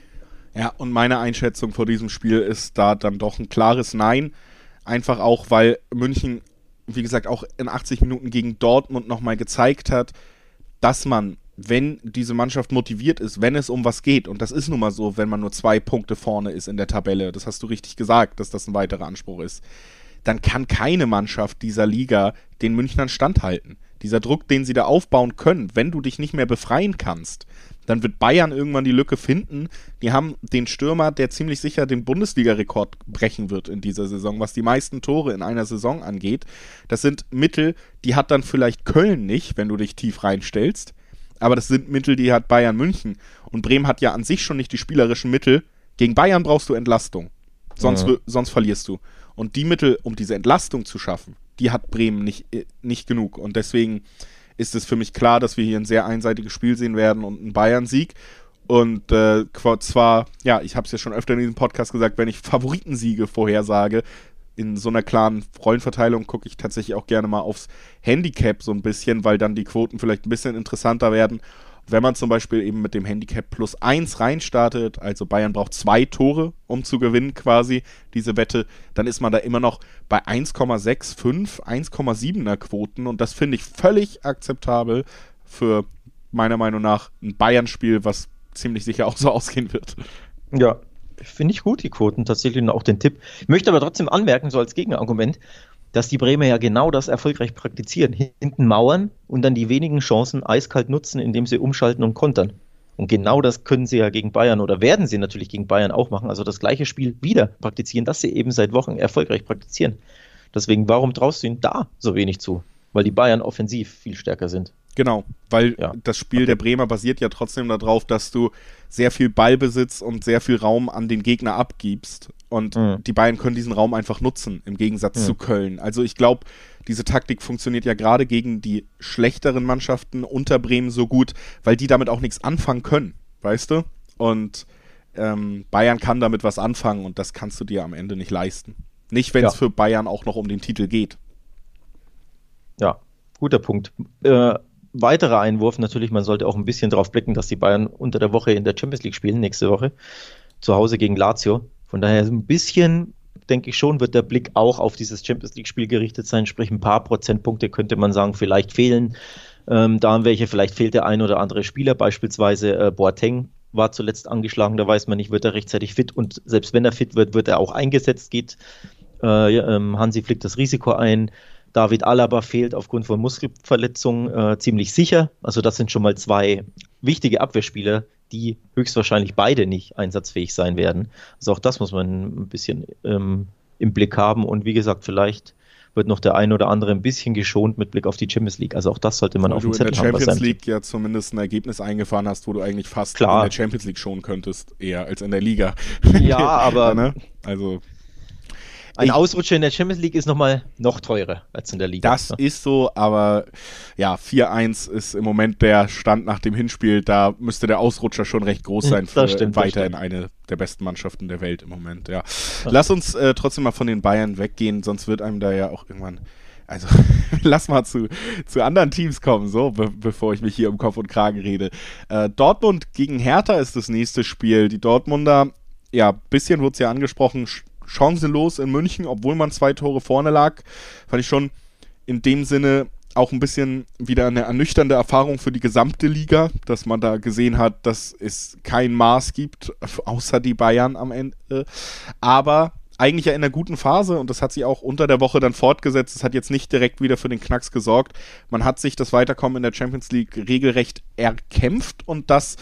S1: Ja, und meine Einschätzung vor diesem Spiel ist da dann doch ein klares Nein. Einfach auch, weil München, wie gesagt, auch in 80 Minuten gegen Dortmund nochmal gezeigt hat, dass man, wenn diese Mannschaft motiviert ist, wenn es um was geht, und das ist nun mal so, wenn man nur zwei Punkte vorne ist in der Tabelle, das hast du richtig gesagt, dass das ein weiterer Anspruch ist, dann kann keine Mannschaft dieser Liga den Münchnern standhalten dieser Druck, den sie da aufbauen können, wenn du dich nicht mehr befreien kannst, dann wird Bayern irgendwann die Lücke finden. Die haben den Stürmer, der ziemlich sicher den Bundesliga-Rekord brechen wird in dieser Saison, was die meisten Tore in einer Saison angeht. Das sind Mittel, die hat dann vielleicht Köln nicht, wenn du dich tief reinstellst. Aber das sind Mittel, die hat Bayern München. Und Bremen hat ja an sich schon nicht die spielerischen Mittel. Gegen Bayern brauchst du Entlastung. Sonst, ja. sonst verlierst du. Und die Mittel, um diese Entlastung zu schaffen, die hat Bremen nicht, äh, nicht genug. Und deswegen ist es für mich klar, dass wir hier ein sehr einseitiges Spiel sehen werden und einen Bayern-Sieg. Und äh, zwar, ja, ich habe es ja schon öfter in diesem Podcast gesagt, wenn ich Favoritensiege vorhersage, in so einer klaren Rollenverteilung gucke ich tatsächlich auch gerne mal aufs Handicap so ein bisschen, weil dann die Quoten vielleicht ein bisschen interessanter werden. Wenn man zum Beispiel eben mit dem Handicap plus 1 reinstartet, also Bayern braucht zwei Tore, um zu gewinnen quasi, diese Wette, dann ist man da immer noch bei 1,65, 1,7er Quoten und das finde ich völlig akzeptabel für meiner Meinung nach ein Bayern-Spiel, was ziemlich sicher auch so ausgehen wird.
S2: Ja, finde ich gut, die Quoten tatsächlich und auch den Tipp. Ich möchte aber trotzdem anmerken, so als Gegenargument, dass die Bremer ja genau das erfolgreich praktizieren. Hinten mauern und dann die wenigen Chancen eiskalt nutzen, indem sie umschalten und kontern. Und genau das können sie ja gegen Bayern oder werden sie natürlich gegen Bayern auch machen. Also das gleiche Spiel wieder praktizieren, das sie eben seit Wochen erfolgreich praktizieren. Deswegen, warum traust du ihnen da so wenig zu? Weil die Bayern offensiv viel stärker sind.
S1: Genau, weil ja. das Spiel okay. der Bremer basiert ja trotzdem darauf, dass du sehr viel Ballbesitz und sehr viel Raum an den Gegner abgibst. Und mhm. die Bayern können diesen Raum einfach nutzen, im Gegensatz mhm. zu Köln. Also ich glaube, diese Taktik funktioniert ja gerade gegen die schlechteren Mannschaften unter Bremen so gut, weil die damit auch nichts anfangen können, weißt du? Und ähm, Bayern kann damit was anfangen und das kannst du dir am Ende nicht leisten. Nicht, wenn es ja. für Bayern auch noch um den Titel geht.
S2: Ja, guter Punkt. Äh, weiterer Einwurf natürlich, man sollte auch ein bisschen darauf blicken, dass die Bayern unter der Woche in der Champions League spielen, nächste Woche, zu Hause gegen Lazio. Von daher ein bisschen, denke ich schon, wird der Blick auch auf dieses Champions League-Spiel gerichtet sein, sprich ein paar Prozentpunkte könnte man sagen, vielleicht fehlen. Ähm, da haben welche, vielleicht fehlt der ein oder andere Spieler, beispielsweise äh, Boateng war zuletzt angeschlagen, da weiß man nicht, wird er rechtzeitig fit und selbst wenn er fit wird, wird er auch eingesetzt, geht äh, ähm, Hansi Flick das Risiko ein. David Alaba fehlt aufgrund von Muskelverletzungen äh, ziemlich sicher. Also das sind schon mal zwei wichtige Abwehrspieler, die höchstwahrscheinlich beide nicht einsatzfähig sein werden. Also auch das muss man ein bisschen ähm, im Blick haben. Und wie gesagt, vielleicht wird noch der ein oder andere ein bisschen geschont mit Blick auf die Champions League. Also auch das sollte man Weil auf dem Zettel haben.
S1: Du in der Champions League ja zumindest ein Ergebnis eingefahren hast, wo du eigentlich fast Klar. in der Champions League schonen könntest, eher als in der Liga.
S2: Ja, aber ne? also ein ich, Ausrutscher in der Champions League ist nochmal noch teurer als in der Liga.
S1: Das ne? ist so, aber ja, 4-1 ist im Moment der Stand nach dem Hinspiel. Da müsste der Ausrutscher schon recht groß sein für stimmt, weiterhin eine der besten Mannschaften der Welt im Moment. Ja. Lass uns äh, trotzdem mal von den Bayern weggehen, sonst wird einem da ja auch irgendwann also lass mal zu, zu anderen Teams kommen, so, be bevor ich mich hier um Kopf und Kragen rede. Äh, Dortmund gegen Hertha ist das nächste Spiel. Die Dortmunder, ja, bisschen wurde es ja angesprochen, chancenlos in München, obwohl man zwei Tore vorne lag. Fand ich schon in dem Sinne auch ein bisschen wieder eine ernüchternde Erfahrung für die gesamte Liga, dass man da gesehen hat, dass es kein Maß gibt, außer die Bayern am Ende. Aber eigentlich ja in einer guten Phase und das hat sie auch unter der Woche dann fortgesetzt. Es hat jetzt nicht direkt wieder für den Knacks gesorgt. Man hat sich das Weiterkommen in der Champions League regelrecht erkämpft und das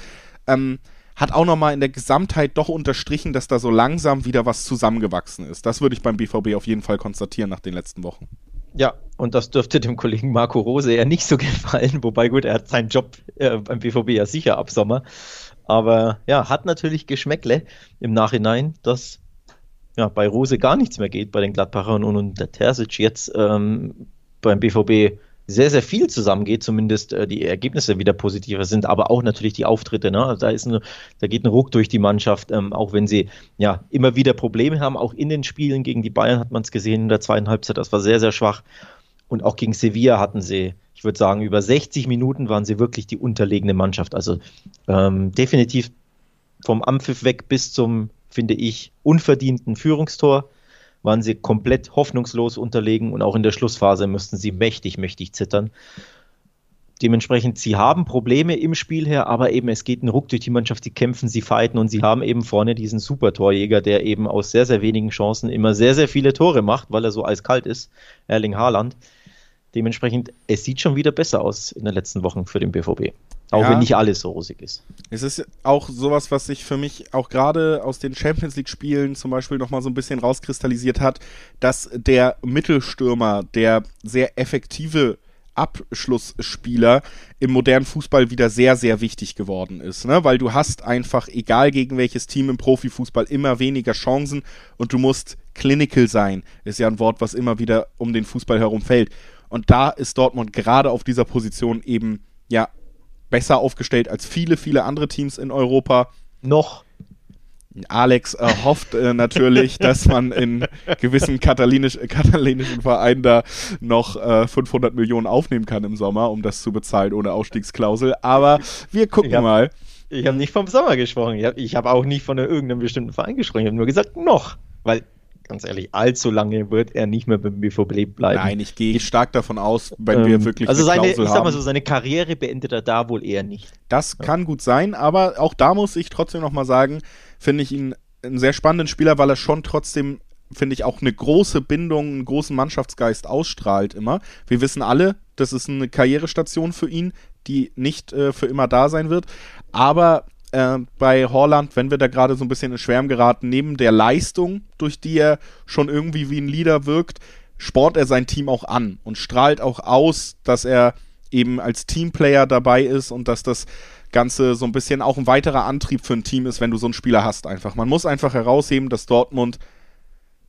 S1: ähm, hat auch nochmal in der Gesamtheit doch unterstrichen, dass da so langsam wieder was zusammengewachsen ist. Das würde ich beim BVB auf jeden Fall konstatieren nach den letzten Wochen.
S2: Ja, und das dürfte dem Kollegen Marco Rose ja nicht so gefallen, wobei gut, er hat seinen Job äh, beim BVB ja sicher ab Sommer. Aber ja, hat natürlich Geschmäckle im Nachhinein, dass ja, bei Rose gar nichts mehr geht, bei den Gladbachern und, und der Terzic jetzt ähm, beim BVB sehr, sehr viel zusammengeht, zumindest äh, die Ergebnisse wieder positiver sind, aber auch natürlich die Auftritte. Ne? Also da, ist eine, da geht ein Ruck durch die Mannschaft, ähm, auch wenn sie ja immer wieder Probleme haben. Auch in den Spielen gegen die Bayern hat man es gesehen in der zweiten Halbzeit, das war sehr, sehr schwach. Und auch gegen Sevilla hatten sie, ich würde sagen, über 60 Minuten waren sie wirklich die unterlegene Mannschaft. Also ähm, definitiv vom Ampfiff weg bis zum, finde ich, unverdienten Führungstor waren sie komplett hoffnungslos unterlegen und auch in der Schlussphase mussten sie mächtig, mächtig zittern. Dementsprechend, sie haben Probleme im Spiel her, aber eben es geht ein Ruck durch die Mannschaft, sie kämpfen, sie fighten und sie haben eben vorne diesen Super-Torjäger, der eben aus sehr, sehr wenigen Chancen immer sehr, sehr viele Tore macht, weil er so eiskalt ist, Erling Haaland. Dementsprechend, es sieht schon wieder besser aus in den letzten Wochen für den BVB. Auch ja, wenn nicht alles so rosig ist.
S1: Es ist auch sowas, was sich für mich auch gerade aus den Champions League-Spielen zum Beispiel nochmal so ein bisschen rauskristallisiert hat, dass der Mittelstürmer, der sehr effektive Abschlussspieler im modernen Fußball wieder sehr, sehr wichtig geworden ist. Ne? Weil du hast einfach, egal gegen welches Team im Profifußball, immer weniger Chancen und du musst clinical sein. Ist ja ein Wort, was immer wieder um den Fußball herum fällt. Und da ist Dortmund gerade auf dieser Position eben ja besser aufgestellt als viele, viele andere Teams in Europa.
S2: Noch.
S1: Alex äh, hofft äh, natürlich, dass man in gewissen katalinisch, katalanischen Vereinen da noch äh, 500 Millionen aufnehmen kann im Sommer, um das zu bezahlen ohne Ausstiegsklausel. Aber wir gucken
S2: hab,
S1: mal.
S2: Ich habe nicht vom Sommer gesprochen. Ich habe hab auch nicht von irgendeinem bestimmten Verein gesprochen. Ich habe nur gesagt, noch. Weil ganz ehrlich, allzu lange wird er nicht mehr beim BVB bleiben.
S1: Nein, ich gehe stark davon aus, wenn ähm, wir wirklich
S2: Also seine, ich sag mal so, seine Karriere beendet er da wohl eher nicht.
S1: Das ja. kann gut sein, aber auch da muss ich trotzdem nochmal sagen, finde ich ihn einen sehr spannenden Spieler, weil er schon trotzdem finde ich, auch eine große Bindung, einen großen Mannschaftsgeist ausstrahlt immer. Wir wissen alle, das ist eine Karrierestation für ihn, die nicht äh, für immer da sein wird. Aber äh, bei Horland, wenn wir da gerade so ein bisschen in Schwärm geraten, neben der Leistung, durch die er schon irgendwie wie ein Leader wirkt, sport er sein Team auch an und strahlt auch aus, dass er eben als Teamplayer dabei ist und dass das Ganze so ein bisschen auch ein weiterer Antrieb für ein Team ist, wenn du so einen Spieler hast einfach. Man muss einfach herausheben, dass Dortmund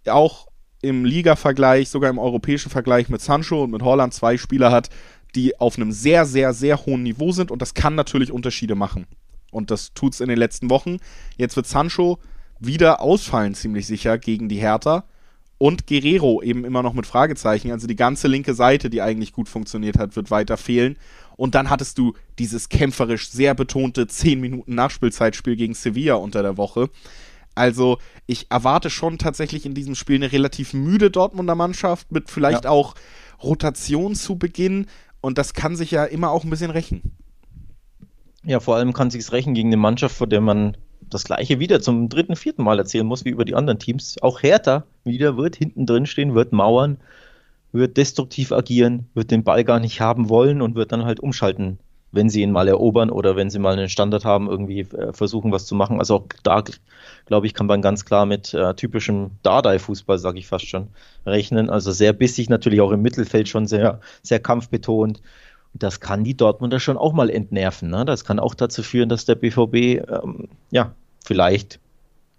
S1: auch im Liga-Vergleich, sogar im europäischen Vergleich mit Sancho und mit Holland zwei Spieler hat, die auf einem sehr, sehr, sehr hohen Niveau sind und das kann natürlich Unterschiede machen. Und das tut es in den letzten Wochen. Jetzt wird Sancho wieder ausfallen, ziemlich sicher, gegen die Hertha. Und Guerrero eben immer noch mit Fragezeichen. Also die ganze linke Seite, die eigentlich gut funktioniert hat, wird weiter fehlen. Und dann hattest du dieses kämpferisch sehr betonte 10 Minuten Nachspielzeitspiel gegen Sevilla unter der Woche. Also ich erwarte schon tatsächlich in diesem Spiel eine relativ müde Dortmunder Mannschaft mit vielleicht ja. auch Rotation zu Beginn. Und das kann sich ja immer auch ein bisschen rächen.
S2: Ja, vor allem kann sich's rächen gegen eine Mannschaft, vor der man das gleiche wieder zum dritten, vierten Mal erzählen muss wie über die anderen Teams. Auch Hertha wieder wird hinten drin stehen, wird mauern, wird destruktiv agieren, wird den Ball gar nicht haben wollen und wird dann halt umschalten, wenn sie ihn mal erobern oder wenn sie mal einen Standard haben, irgendwie äh, versuchen, was zu machen. Also auch da, glaube ich, kann man ganz klar mit äh, typischem Dardai-Fußball, sage ich fast schon, rechnen. Also sehr bissig, natürlich auch im Mittelfeld schon sehr, sehr kampfbetont das kann die Dortmunder schon auch mal entnerven. Ne? Das kann auch dazu führen, dass der BVB ähm, ja vielleicht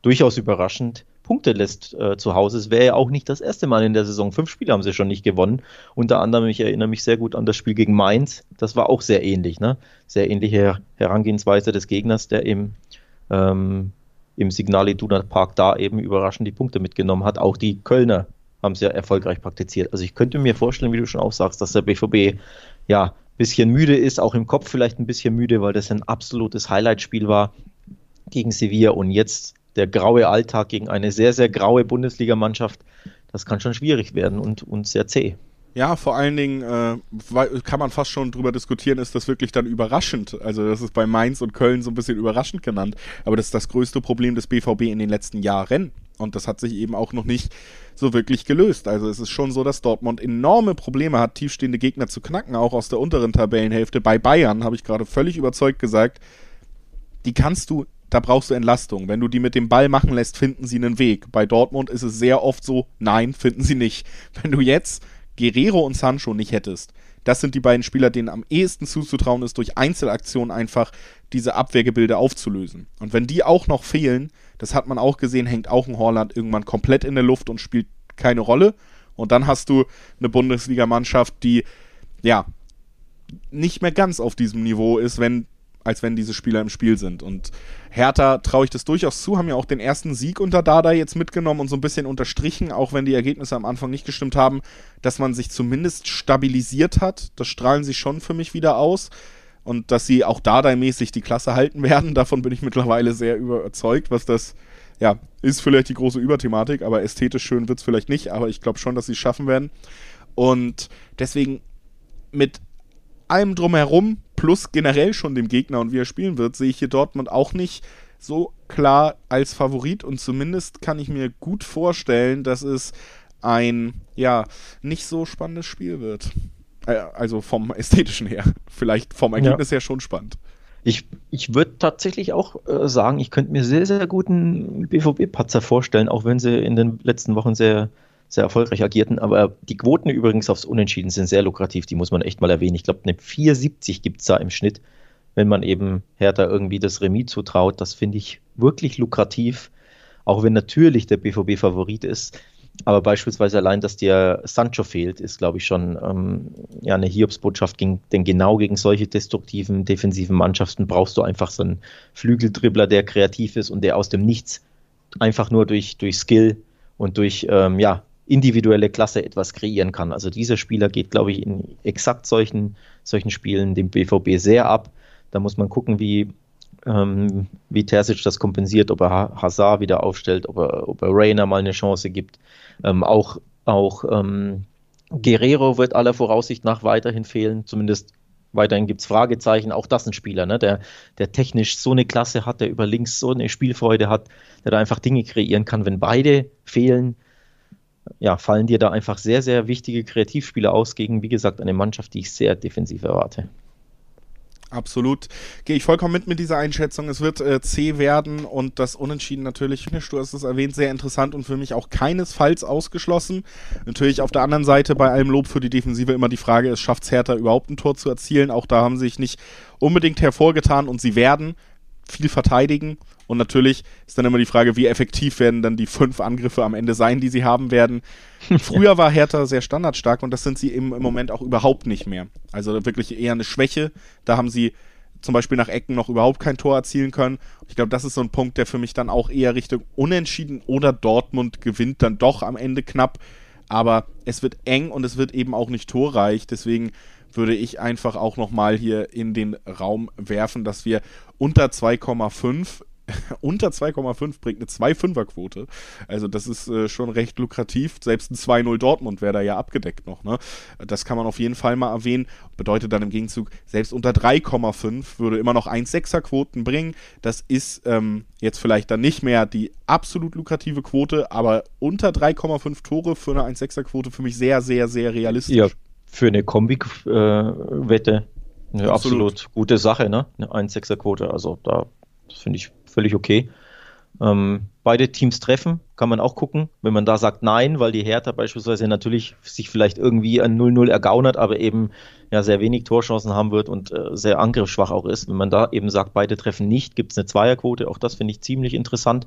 S2: durchaus überraschend Punkte lässt äh, zu Hause. Es wäre ja auch nicht das erste Mal in der Saison. Fünf Spiele haben sie schon nicht gewonnen. Unter anderem, ich erinnere mich sehr gut an das Spiel gegen Mainz. Das war auch sehr ähnlich. Ne? Sehr ähnliche Herangehensweise des Gegners, der im, ähm, im Signal Iduna Park da eben überraschend die Punkte mitgenommen hat. Auch die Kölner haben sie ja erfolgreich praktiziert. Also ich könnte mir vorstellen, wie du schon auch sagst, dass der BVB ja bisschen müde ist, auch im Kopf vielleicht ein bisschen müde, weil das ein absolutes Highlight-Spiel war gegen Sevilla und jetzt der graue Alltag gegen eine sehr, sehr graue Bundesligamannschaft. Das kann schon schwierig werden und, und sehr zäh.
S1: Ja, vor allen Dingen äh, kann man fast schon drüber diskutieren, ist das wirklich dann überraschend? Also das ist bei Mainz und Köln so ein bisschen überraschend genannt, aber das ist das größte Problem des BVB in den letzten Jahren und das hat sich eben auch noch nicht so wirklich gelöst. Also es ist schon so, dass Dortmund enorme Probleme hat, tiefstehende Gegner zu knacken, auch aus der unteren Tabellenhälfte. Bei Bayern habe ich gerade völlig überzeugt gesagt, die kannst du da brauchst du Entlastung. Wenn du die mit dem Ball machen lässt, finden sie einen Weg. Bei Dortmund ist es sehr oft so, nein, finden sie nicht. Wenn du jetzt Guerrero und Sancho nicht hättest. Das sind die beiden Spieler, denen am ehesten zuzutrauen ist, durch Einzelaktionen einfach diese Abwehrgebilde aufzulösen. Und wenn die auch noch fehlen, das hat man auch gesehen, hängt auch ein Horland irgendwann komplett in der Luft und spielt keine Rolle. Und dann hast du eine Bundesligamannschaft, die ja nicht mehr ganz auf diesem Niveau ist, wenn als wenn diese Spieler im Spiel sind. Und Hertha traue ich das durchaus zu, haben ja auch den ersten Sieg unter Dada jetzt mitgenommen und so ein bisschen unterstrichen, auch wenn die Ergebnisse am Anfang nicht gestimmt haben, dass man sich zumindest stabilisiert hat. Das strahlen sie schon für mich wieder aus. Und dass sie auch Dada-mäßig die Klasse halten werden, davon bin ich mittlerweile sehr überzeugt, was das, ja, ist vielleicht die große Überthematik, aber ästhetisch schön wird es vielleicht nicht, aber ich glaube schon, dass sie es schaffen werden. Und deswegen mit allem drumherum plus generell schon dem Gegner und wie er spielen wird, sehe ich hier Dortmund auch nicht so klar als Favorit und zumindest kann ich mir gut vorstellen, dass es ein ja nicht so spannendes Spiel wird. Äh, also vom ästhetischen her, vielleicht vom Ergebnis ja. her schon spannend.
S2: Ich, ich würde tatsächlich auch äh, sagen, ich könnte mir sehr, sehr guten BVB-Patzer vorstellen, auch wenn sie in den letzten Wochen sehr sehr erfolgreich agierten. Aber die Quoten übrigens aufs Unentschieden sind sehr lukrativ, die muss man echt mal erwähnen. Ich glaube, eine 4,70 gibt es da im Schnitt, wenn man eben Hertha irgendwie das Remis zutraut. Das finde ich wirklich lukrativ, auch wenn natürlich der BVB Favorit ist. Aber beispielsweise allein, dass dir Sancho fehlt, ist, glaube ich, schon ähm, ja, eine Hiobsbotschaft. Denn genau gegen solche destruktiven, defensiven Mannschaften brauchst du einfach so einen Flügeldribbler, der kreativ ist und der aus dem Nichts einfach nur durch, durch Skill und durch ähm, ja, individuelle Klasse etwas kreieren kann. Also dieser Spieler geht, glaube ich, in exakt solchen, solchen Spielen dem BVB sehr ab. Da muss man gucken, wie, ähm, wie Terzic das kompensiert, ob er Hazard wieder aufstellt, ob er, ob er Rainer mal eine Chance gibt. Ähm, auch auch ähm, Guerrero wird aller Voraussicht nach weiterhin fehlen, zumindest weiterhin gibt es Fragezeichen. Auch das ein Spieler, ne, der, der technisch so eine Klasse hat, der über links so eine Spielfreude hat, der da einfach Dinge kreieren kann. Wenn beide fehlen, ja, fallen dir da einfach sehr, sehr wichtige Kreativspieler aus gegen, wie gesagt, eine Mannschaft, die ich sehr defensiv erwarte.
S1: Absolut. Gehe ich vollkommen mit mit dieser Einschätzung. Es wird äh, zäh werden und das Unentschieden natürlich, du hast es erwähnt, sehr interessant und für mich auch keinesfalls ausgeschlossen. Natürlich auf der anderen Seite bei allem Lob für die Defensive immer die Frage, es schafft Hertha überhaupt ein Tor zu erzielen. Auch da haben sie sich nicht unbedingt hervorgetan und sie werden viel verteidigen. Und natürlich ist dann immer die Frage, wie effektiv werden dann die fünf Angriffe am Ende sein, die sie haben werden. Früher war Hertha sehr standardstark und das sind sie im, im Moment auch überhaupt nicht mehr. Also wirklich eher eine Schwäche. Da haben sie zum Beispiel nach Ecken noch überhaupt kein Tor erzielen können. Ich glaube, das ist so ein Punkt, der für mich dann auch eher Richtung Unentschieden oder Dortmund gewinnt dann doch am Ende knapp. Aber es wird eng und es wird eben auch nicht torreich. Deswegen würde ich einfach auch nochmal hier in den Raum werfen, dass wir unter 2,5 unter 2,5 bringt eine 2,5er-Quote. Also das ist äh, schon recht lukrativ. Selbst ein 2-0 Dortmund wäre da ja abgedeckt noch. Ne? Das kann man auf jeden Fall mal erwähnen. Bedeutet dann im Gegenzug, selbst unter 3,5 würde immer noch 1,6er-Quoten bringen. Das ist ähm, jetzt vielleicht dann nicht mehr die absolut lukrative Quote, aber unter 3,5 Tore für eine 1,6er-Quote für mich sehr, sehr, sehr realistisch. Ja,
S2: für eine Kombi-Wette eine absolut. absolut. gute Sache, ne? Eine 1,6er-Quote. Also da finde ich völlig okay. Ähm, beide Teams treffen, kann man auch gucken. Wenn man da sagt Nein, weil die Hertha beispielsweise natürlich sich vielleicht irgendwie ein 0-0 ergaunert, aber eben ja sehr wenig Torchancen haben wird und äh, sehr angriffsschwach auch ist. Wenn man da eben sagt, beide treffen nicht, gibt es eine Zweierquote. Auch das finde ich ziemlich interessant.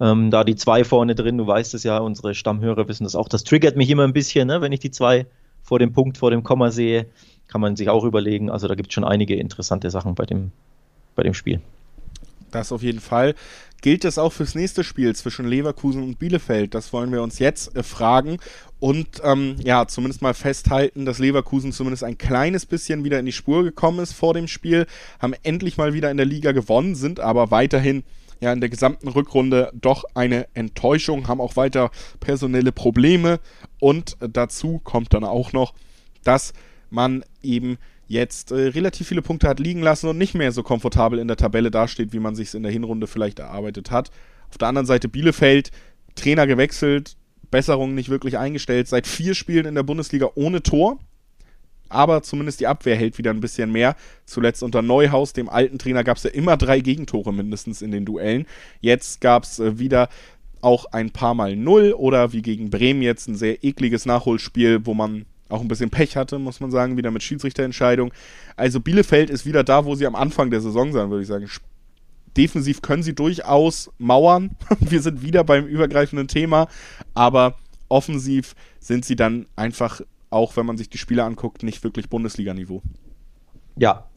S2: Ähm, da die zwei vorne drin, du weißt es ja, unsere Stammhörer wissen das auch. Das triggert mich immer ein bisschen, ne, wenn ich die zwei vor dem Punkt, vor dem Komma sehe. Kann man sich auch überlegen. Also da gibt es schon einige interessante Sachen bei dem, bei dem Spiel.
S1: Das auf jeden Fall. Gilt das auch fürs nächste Spiel zwischen Leverkusen und Bielefeld? Das wollen wir uns jetzt äh, fragen und ähm, ja, zumindest mal festhalten, dass Leverkusen zumindest ein kleines bisschen wieder in die Spur gekommen ist vor dem Spiel, haben endlich mal wieder in der Liga gewonnen, sind aber weiterhin ja in der gesamten Rückrunde doch eine Enttäuschung, haben auch weiter personelle Probleme und dazu kommt dann auch noch, dass man eben jetzt äh, relativ viele Punkte hat liegen lassen und nicht mehr so komfortabel in der Tabelle dasteht, wie man sich es in der Hinrunde vielleicht erarbeitet hat. Auf der anderen Seite Bielefeld, Trainer gewechselt, Besserung nicht wirklich eingestellt, seit vier Spielen in der Bundesliga ohne Tor. Aber zumindest die Abwehr hält wieder ein bisschen mehr. Zuletzt unter Neuhaus, dem alten Trainer, gab es ja immer drei Gegentore mindestens in den Duellen. Jetzt gab es äh, wieder auch ein paar Mal Null oder wie gegen Bremen jetzt ein sehr ekliges Nachholspiel, wo man auch ein bisschen Pech hatte, muss man sagen, wieder mit Schiedsrichterentscheidung. Also Bielefeld ist wieder da, wo sie am Anfang der Saison sein, würde ich sagen. Defensiv können sie durchaus mauern. Wir sind wieder beim übergreifenden Thema, aber offensiv sind sie dann einfach, auch wenn man sich die Spiele anguckt, nicht wirklich Bundesliga-Niveau.
S2: Ja,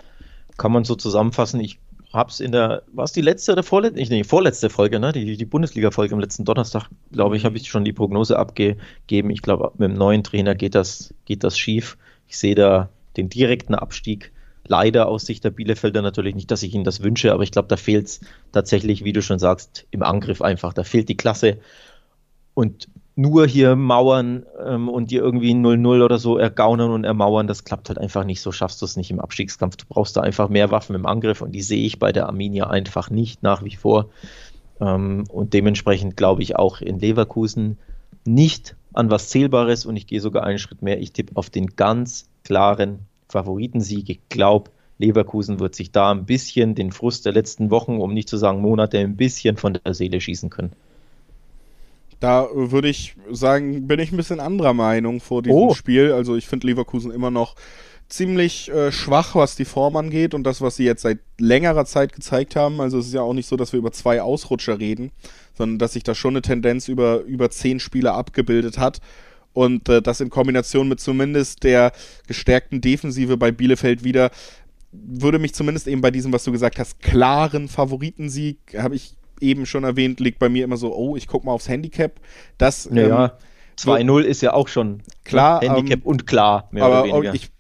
S2: kann man so zusammenfassen. Ich hab's in der, war es die letzte oder vorletzte, nicht, nee, vorletzte Folge, ne? Die, die Bundesliga-Folge am letzten Donnerstag, glaube ich, habe ich schon die Prognose abgegeben. Ich glaube, mit dem neuen Trainer geht das, geht das schief. Ich sehe da den direkten Abstieg. Leider aus Sicht der Bielefelder natürlich nicht, dass ich ihnen das wünsche, aber ich glaube, da fehlt es tatsächlich, wie du schon sagst, im Angriff einfach. Da fehlt die Klasse. Und nur hier mauern ähm, und dir irgendwie 0-0 oder so ergaunern und ermauern, das klappt halt einfach nicht. So schaffst du es nicht im Abstiegskampf. Du brauchst da einfach mehr Waffen im Angriff und die sehe ich bei der Arminia einfach nicht nach wie vor. Ähm, und dementsprechend glaube ich auch in Leverkusen nicht an was Zählbares und ich gehe sogar einen Schritt mehr. Ich tippe auf den ganz klaren Favoritensieg. Ich glaube, Leverkusen wird sich da ein bisschen den Frust der letzten Wochen, um nicht zu sagen Monate, ein bisschen von der Seele schießen können.
S1: Da würde ich sagen, bin ich ein bisschen anderer Meinung vor diesem oh. Spiel. Also ich finde Leverkusen immer noch ziemlich äh, schwach, was die Form angeht und das, was sie jetzt seit längerer Zeit gezeigt haben. Also es ist ja auch nicht so, dass wir über zwei Ausrutscher reden, sondern dass sich da schon eine Tendenz über, über zehn Spiele abgebildet hat. Und äh, das in Kombination mit zumindest der gestärkten Defensive bei Bielefeld wieder, würde mich zumindest eben bei diesem, was du gesagt hast, klaren Favoritensieg, habe ich eben schon erwähnt, liegt bei mir immer so, oh, ich gucke mal aufs Handicap. Das,
S2: ja, ähm, 2-0 ist ja auch schon
S1: klar,
S2: Handicap ähm, und klar,
S1: mehr aber oder weniger. Ich,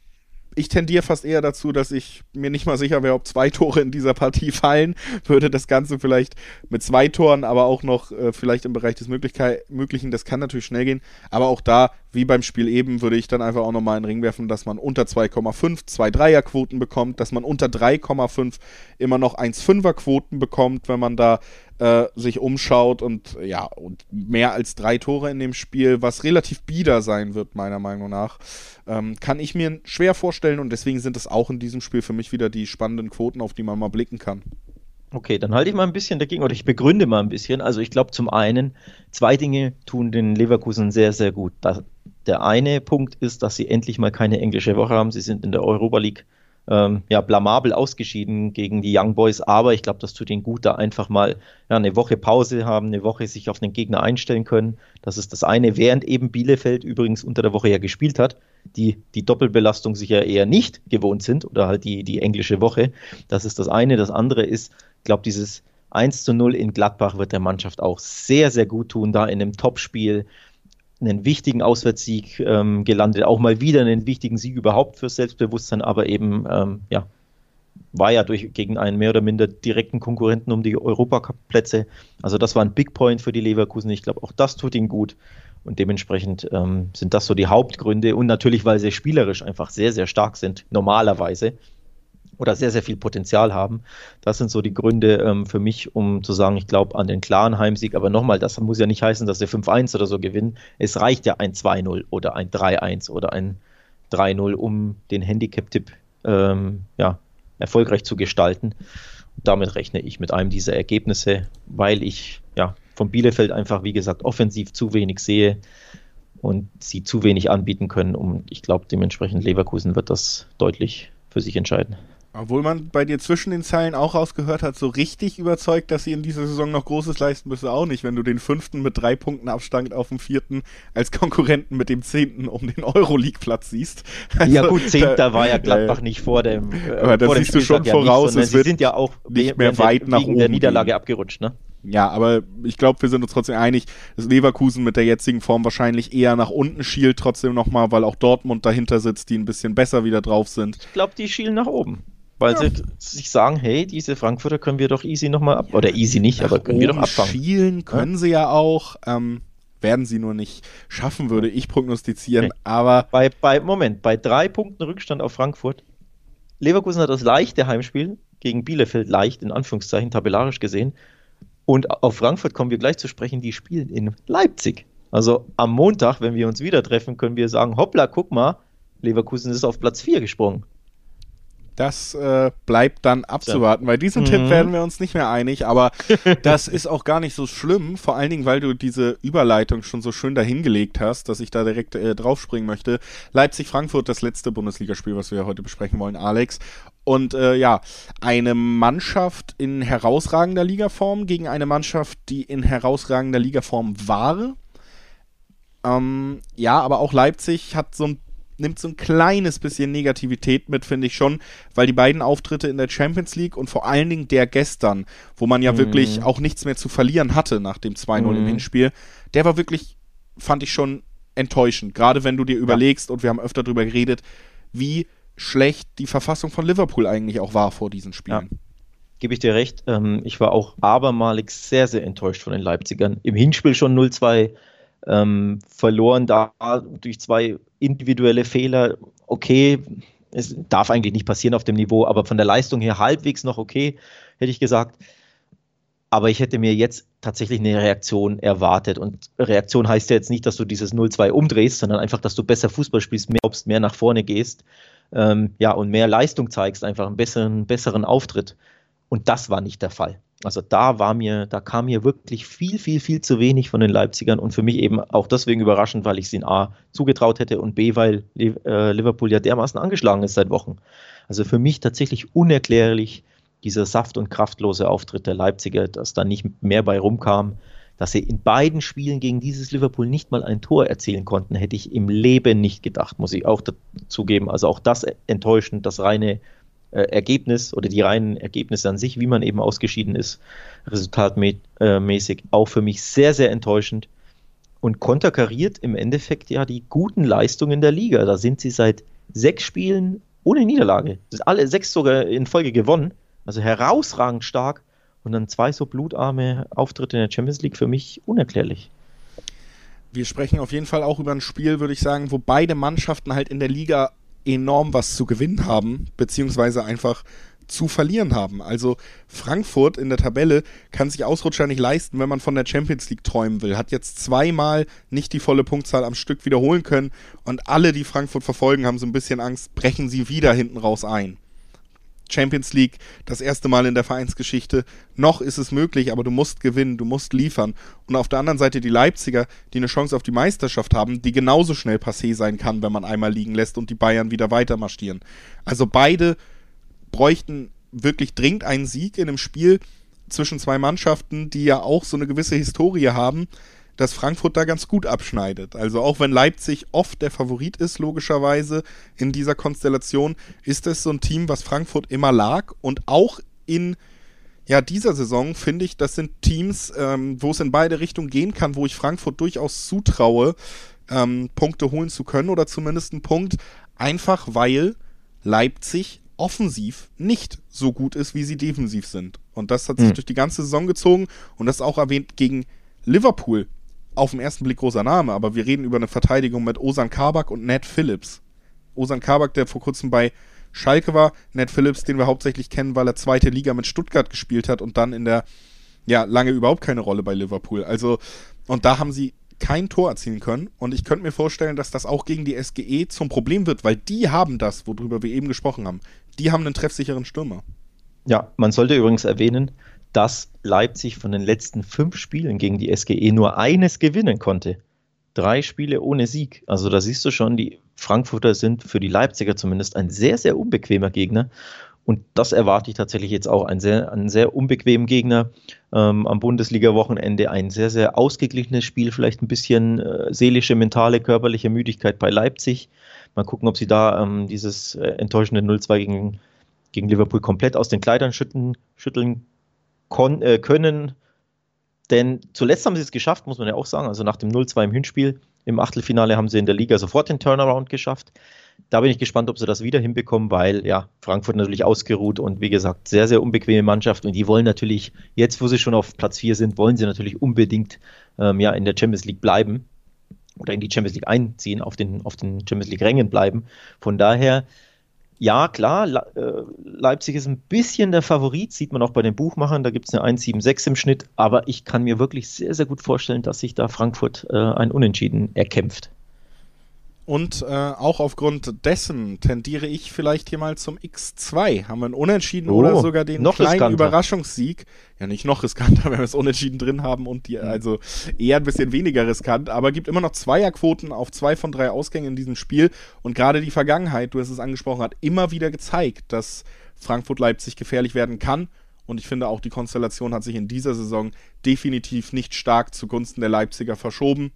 S1: ich tendiere fast eher dazu, dass ich mir nicht mal sicher wäre, ob zwei Tore in dieser Partie fallen. Würde das Ganze vielleicht mit zwei Toren, aber auch noch äh, vielleicht im Bereich des Möglichen, das kann natürlich schnell gehen. Aber auch da, wie beim Spiel eben, würde ich dann einfach auch nochmal in den Ring werfen, dass man unter 2,5 zwei Dreierquoten bekommt, dass man unter 3,5 immer noch 1,5er Quoten bekommt, wenn man da äh, sich umschaut und ja, und mehr als drei Tore in dem Spiel, was relativ bieder sein wird, meiner Meinung nach, ähm, kann ich mir schwer vorstellen und deswegen sind es auch in diesem Spiel für mich wieder die spannenden Quoten, auf die man mal blicken kann.
S2: Okay, dann halte ich mal ein bisschen dagegen oder ich begründe mal ein bisschen. Also ich glaube zum einen, zwei Dinge tun den Leverkusen sehr, sehr gut. Das, der eine Punkt ist, dass sie endlich mal keine englische Woche haben. Sie sind in der Europa League ähm, ja, blamabel ausgeschieden gegen die Young Boys, aber ich glaube, das tut ihnen gut, da einfach mal ja, eine Woche Pause haben, eine Woche sich auf den Gegner einstellen können. Das ist das eine, während eben Bielefeld übrigens unter der Woche ja gespielt hat, die die Doppelbelastung sich ja eher nicht gewohnt sind oder halt die, die englische Woche. Das ist das eine. Das andere ist, ich glaube, dieses 1 zu 0 in Gladbach wird der Mannschaft auch sehr, sehr gut tun, da in einem Topspiel einen wichtigen Auswärtssieg ähm, gelandet, auch mal wieder einen wichtigen Sieg überhaupt fürs Selbstbewusstsein, aber eben, ähm, ja, war ja durch, gegen einen mehr oder minder direkten Konkurrenten um die Europacup-Plätze. Also das war ein Big Point für die Leverkusen. Ich glaube, auch das tut ihnen gut. Und dementsprechend ähm, sind das so die Hauptgründe. Und natürlich, weil sie spielerisch einfach sehr, sehr stark sind, normalerweise oder sehr, sehr viel Potenzial haben. Das sind so die Gründe ähm, für mich, um zu sagen, ich glaube an den klaren Heimsieg. Aber nochmal, das muss ja nicht heißen, dass sie 5-1 oder so gewinnen. Es reicht ja ein 2-0 oder ein 3-1 oder ein 3-0, um den Handicap-Tipp ähm, ja, erfolgreich zu gestalten. Und damit rechne ich mit einem dieser Ergebnisse, weil ich ja von Bielefeld einfach, wie gesagt, offensiv zu wenig sehe und sie zu wenig anbieten können. Und ich glaube, dementsprechend Leverkusen wird das deutlich für sich entscheiden.
S1: Obwohl man bei dir zwischen den Zeilen auch rausgehört hat, so richtig überzeugt, dass sie in dieser Saison noch Großes leisten du auch nicht, wenn du den fünften mit drei Punkten Abstand auf dem vierten als Konkurrenten mit dem zehnten um den Euroleague-Platz siehst.
S2: Also, ja gut, zehnter war ja Gladbach äh, nicht vor dem
S1: äh, Aber das siehst du schon voraus,
S2: nicht, es
S1: wird
S2: sind ja auch
S1: nicht mehr weit nach oben
S2: der Niederlage gehen. abgerutscht, ne?
S1: Ja, aber ich glaube, wir sind uns trotzdem einig, dass Leverkusen mit der jetzigen Form wahrscheinlich eher nach unten schielt, trotzdem nochmal, weil auch Dortmund dahinter sitzt, die ein bisschen besser wieder drauf sind.
S2: Ich glaube, die schielen nach oben. Weil ja. sie sich sagen, hey, diese Frankfurter können wir doch easy nochmal ab. Oder easy nicht, nach aber können wir doch abfangen.
S1: Schielen können ja? sie ja auch. Ähm, werden sie nur nicht schaffen, würde ich prognostizieren. Okay. Aber.
S2: Bei, bei, Moment, bei drei Punkten Rückstand auf Frankfurt. Leverkusen hat das leichte Heimspiel gegen Bielefeld leicht, in Anführungszeichen, tabellarisch gesehen. Und auf Frankfurt kommen wir gleich zu sprechen, die spielen in Leipzig. Also am Montag, wenn wir uns wieder treffen, können wir sagen, hoppla, guck mal, Leverkusen ist auf Platz 4 gesprungen.
S1: Das äh, bleibt dann abzuwarten. Bei diesem mhm. Tipp werden wir uns nicht mehr einig, aber das ist auch gar nicht so schlimm, vor allen Dingen, weil du diese Überleitung schon so schön dahingelegt hast, dass ich da direkt äh, draufspringen möchte. Leipzig-Frankfurt, das letzte Bundesligaspiel, was wir heute besprechen wollen, Alex. Und äh, ja, eine Mannschaft in herausragender Ligaform gegen eine Mannschaft, die in herausragender Ligaform war. Ähm, ja, aber auch Leipzig hat so ein nimmt so ein kleines bisschen Negativität mit, finde ich schon, weil die beiden Auftritte in der Champions League und vor allen Dingen der gestern, wo man ja mhm. wirklich auch nichts mehr zu verlieren hatte nach dem 2-0 mhm. im Hinspiel, der war wirklich, fand ich schon enttäuschend. Gerade wenn du dir überlegst, und wir haben öfter darüber geredet, wie schlecht die Verfassung von Liverpool eigentlich auch war vor diesen Spielen. Ja.
S2: Gebe ich dir recht. Ähm, ich war auch abermalig sehr, sehr enttäuscht von den Leipzigern. Im Hinspiel schon 0-2 ähm, verloren, da durch zwei individuelle Fehler. Okay, es darf eigentlich nicht passieren auf dem Niveau, aber von der Leistung her halbwegs noch okay, hätte ich gesagt. Aber ich hätte mir jetzt tatsächlich eine Reaktion erwartet. Und Reaktion heißt ja jetzt nicht, dass du dieses 0-2 umdrehst, sondern einfach, dass du besser Fußball spielst, mehr, mehr nach vorne gehst ähm, ja, und mehr Leistung zeigst, einfach einen besseren, besseren Auftritt. Und das war nicht der Fall. Also da war mir, da kam mir wirklich viel, viel, viel zu wenig von den Leipzigern und für mich eben auch deswegen überraschend, weil ich es in A zugetraut hätte und B, weil äh, Liverpool ja dermaßen angeschlagen ist seit Wochen. Also für mich tatsächlich unerklärlich dieser saft- und kraftlose Auftritt der Leipziger, dass da nicht mehr bei rumkam. Dass sie in beiden Spielen gegen dieses Liverpool nicht mal ein Tor erzielen konnten, hätte ich im Leben nicht gedacht, muss ich auch dazugeben. Also auch das enttäuschend, das reine äh, Ergebnis oder die reinen Ergebnisse an sich, wie man eben ausgeschieden ist, resultatmäßig, auch für mich sehr, sehr enttäuschend und konterkariert im Endeffekt ja die guten Leistungen der Liga. Da sind sie seit sechs Spielen ohne Niederlage. Alle sechs sogar in Folge gewonnen. Also herausragend stark. Und dann zwei so blutarme Auftritte in der Champions League für mich unerklärlich.
S1: Wir sprechen auf jeden Fall auch über ein Spiel, würde ich sagen, wo beide Mannschaften halt in der Liga enorm was zu gewinnen haben, beziehungsweise einfach zu verlieren haben. Also Frankfurt in der Tabelle kann sich Ausrutscher nicht leisten, wenn man von der Champions League träumen will. Hat jetzt zweimal nicht die volle Punktzahl am Stück wiederholen können und alle, die Frankfurt verfolgen, haben so ein bisschen Angst, brechen sie wieder hinten raus ein. Champions League das erste Mal in der Vereinsgeschichte. Noch ist es möglich, aber du musst gewinnen, du musst liefern. Und auf der anderen Seite die Leipziger, die eine Chance auf die Meisterschaft haben, die genauso schnell passé sein kann, wenn man einmal liegen lässt und die Bayern wieder weiter marschieren. Also beide bräuchten wirklich dringend einen Sieg in einem Spiel zwischen zwei Mannschaften, die ja auch so eine gewisse Historie haben dass Frankfurt da ganz gut abschneidet. Also auch wenn Leipzig oft der Favorit ist, logischerweise in dieser Konstellation, ist es so ein Team, was Frankfurt immer lag und auch in ja, dieser Saison finde ich, das sind Teams, ähm, wo es in beide Richtungen gehen kann, wo ich Frankfurt durchaus zutraue, ähm, Punkte holen zu können oder zumindest einen Punkt, einfach weil Leipzig offensiv nicht so gut ist, wie sie defensiv sind. Und das hat sich mhm. durch die ganze Saison gezogen und das auch erwähnt gegen Liverpool auf den ersten Blick großer Name, aber wir reden über eine Verteidigung mit Osan Kabak und Ned Phillips. Osan Kabak, der vor kurzem bei Schalke war, Ned Phillips, den wir hauptsächlich kennen, weil er zweite Liga mit Stuttgart gespielt hat und dann in der, ja, lange überhaupt keine Rolle bei Liverpool. Also, und da haben sie kein Tor erzielen können. Und ich könnte mir vorstellen, dass das auch gegen die SGE zum Problem wird, weil die haben das, worüber wir eben gesprochen haben. Die haben einen treffsicheren Stürmer.
S2: Ja, man sollte übrigens erwähnen, dass Leipzig von den letzten fünf Spielen gegen die SGE nur eines gewinnen konnte. Drei Spiele ohne Sieg. Also da siehst du schon, die Frankfurter sind für die Leipziger zumindest ein sehr, sehr unbequemer Gegner. Und das erwarte ich tatsächlich jetzt auch. Ein sehr, einen sehr unbequemen Gegner ähm, am Bundesliga-Wochenende. Ein sehr, sehr ausgeglichenes Spiel. Vielleicht ein bisschen äh, seelische, mentale, körperliche Müdigkeit bei Leipzig. Mal gucken, ob sie da ähm, dieses äh, enttäuschende 0-2 gegen, gegen Liverpool komplett aus den Kleidern schütten, schütteln äh, können. denn zuletzt haben sie es geschafft, muss man ja auch sagen. Also nach dem 0-2 im Hinspiel im Achtelfinale haben sie in der Liga sofort den Turnaround geschafft. Da bin ich gespannt, ob sie das wieder hinbekommen, weil ja, Frankfurt natürlich ausgeruht und wie gesagt, sehr, sehr unbequeme Mannschaft und die wollen natürlich, jetzt wo sie schon auf Platz 4 sind, wollen sie natürlich unbedingt ähm, ja, in der Champions League bleiben oder in die Champions League einziehen, auf den, auf den Champions League Rängen bleiben. Von daher, ja, klar, äh, Leipzig ist ein bisschen der Favorit, sieht man auch bei den Buchmachern, da gibt es eine 1,76 im Schnitt, aber ich kann mir wirklich sehr, sehr gut vorstellen, dass sich da Frankfurt äh, ein Unentschieden erkämpft.
S1: Und äh, auch aufgrund dessen tendiere ich vielleicht hier mal zum X2. Haben wir einen Unentschieden oh, oder sogar den kleinen riskanter. Überraschungssieg. Ja, nicht noch riskanter, wenn wir es Unentschieden drin haben und die, also eher ein bisschen weniger riskant, aber gibt immer noch Zweierquoten auf zwei von drei Ausgängen in diesem Spiel. Und gerade die Vergangenheit, du hast es angesprochen, hat immer wieder gezeigt, dass Frankfurt-Leipzig gefährlich werden kann. Und ich finde auch, die Konstellation hat sich in dieser Saison definitiv nicht stark zugunsten der Leipziger verschoben.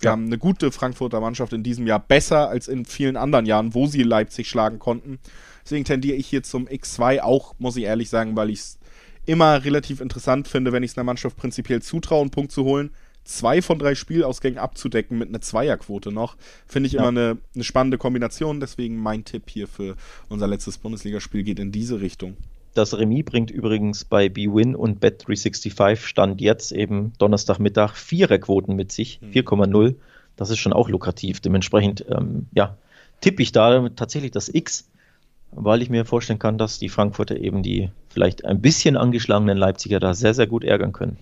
S1: Wir ja. haben eine gute Frankfurter Mannschaft in diesem Jahr besser als in vielen anderen Jahren, wo sie Leipzig schlagen konnten. Deswegen tendiere ich hier zum X2 auch, muss ich ehrlich sagen, weil ich es immer relativ interessant finde, wenn ich es einer Mannschaft prinzipiell zutraue, einen Punkt zu holen. Zwei von drei Spielausgängen abzudecken mit einer Zweierquote noch, finde ich ja. immer eine, eine spannende Kombination. Deswegen mein Tipp hier für unser letztes Bundesligaspiel geht in diese Richtung.
S2: Das Remis bringt übrigens bei BWin und Bet365 Stand jetzt eben Donnerstagmittag Viererquoten mit sich, 4,0. Hm. Das ist schon auch lukrativ. Dementsprechend, ähm, ja, tippe ich da tatsächlich das X, weil ich mir vorstellen kann, dass die Frankfurter eben die vielleicht ein bisschen angeschlagenen Leipziger da sehr, sehr gut ärgern können.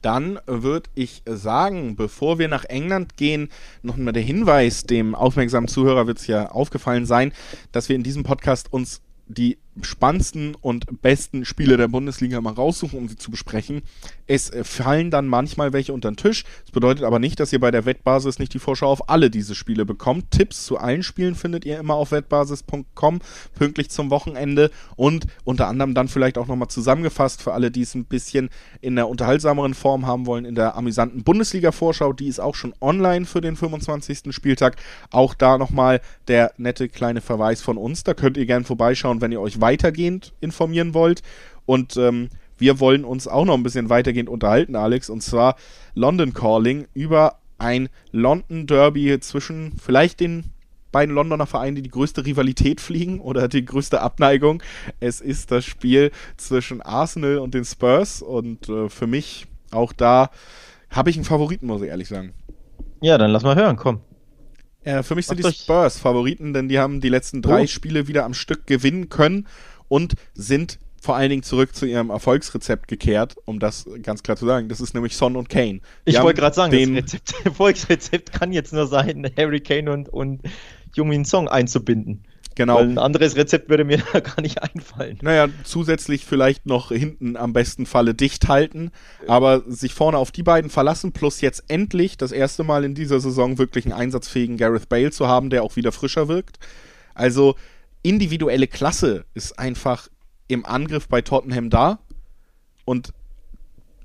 S1: Dann würde ich sagen, bevor wir nach England gehen, noch mal der Hinweis, dem aufmerksamen Zuhörer wird es ja aufgefallen sein, dass wir in diesem Podcast uns die spannendsten und besten Spiele der Bundesliga mal raussuchen, um sie zu besprechen. Es äh, fallen dann manchmal welche unter den Tisch. Das bedeutet aber nicht, dass ihr bei der Wettbasis nicht die Vorschau auf alle diese Spiele bekommt. Tipps zu allen Spielen findet ihr immer auf wettbasis.com, pünktlich zum Wochenende und unter anderem dann vielleicht auch nochmal zusammengefasst für alle, die es ein bisschen in der unterhaltsameren Form haben wollen, in der amüsanten Bundesliga-Vorschau. Die ist auch schon online für den 25. Spieltag. Auch da nochmal der nette kleine Verweis von uns. Da könnt ihr gerne vorbeischauen, wenn ihr euch weitergehend informieren wollt. Und ähm, wir wollen uns auch noch ein bisschen weitergehend unterhalten, Alex, und zwar London Calling über ein London Derby zwischen vielleicht den beiden Londoner Vereinen, die die größte Rivalität fliegen oder die größte Abneigung. Es ist das Spiel zwischen Arsenal und den Spurs und äh, für mich auch da habe ich einen Favoriten, muss ich ehrlich sagen.
S2: Ja, dann lass mal hören, komm.
S1: Ja, für mich sind Macht die Spurs Favoriten, denn die haben die letzten drei oh. Spiele wieder am Stück gewinnen können und sind vor allen Dingen zurück zu ihrem Erfolgsrezept gekehrt, um das ganz klar zu sagen. Das ist nämlich Son und Kane.
S2: Die ich wollte gerade sagen, den das Rezept, Erfolgsrezept kann jetzt nur sein, Harry Kane und, und Jungmin Song einzubinden.
S1: Genau. Weil
S2: ein anderes Rezept würde mir da gar nicht einfallen.
S1: Naja, zusätzlich vielleicht noch hinten am besten Falle dicht halten, aber sich vorne auf die beiden verlassen, plus jetzt endlich das erste Mal in dieser Saison wirklich einen einsatzfähigen Gareth Bale zu haben, der auch wieder frischer wirkt. Also individuelle Klasse ist einfach im Angriff bei Tottenham da und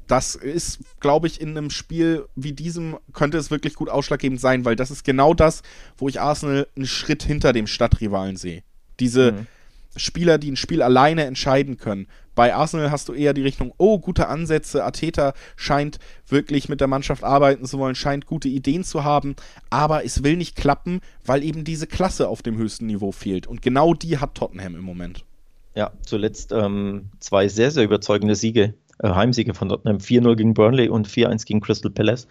S1: das ist, glaube ich, in einem Spiel wie diesem könnte es wirklich gut ausschlaggebend sein, weil das ist genau das, wo ich Arsenal einen Schritt hinter dem Stadtrivalen sehe. Diese mhm. Spieler, die ein Spiel alleine entscheiden können. Bei Arsenal hast du eher die Richtung, oh, gute Ansätze, Ateta scheint wirklich mit der Mannschaft arbeiten zu wollen, scheint gute Ideen zu haben, aber es will nicht klappen, weil eben diese Klasse auf dem höchsten Niveau fehlt. Und genau die hat Tottenham im Moment.
S2: Ja, zuletzt ähm, zwei sehr, sehr überzeugende Siege Heimsiege von Tottenham 4-0 gegen Burnley und 4-1 gegen Crystal Palace.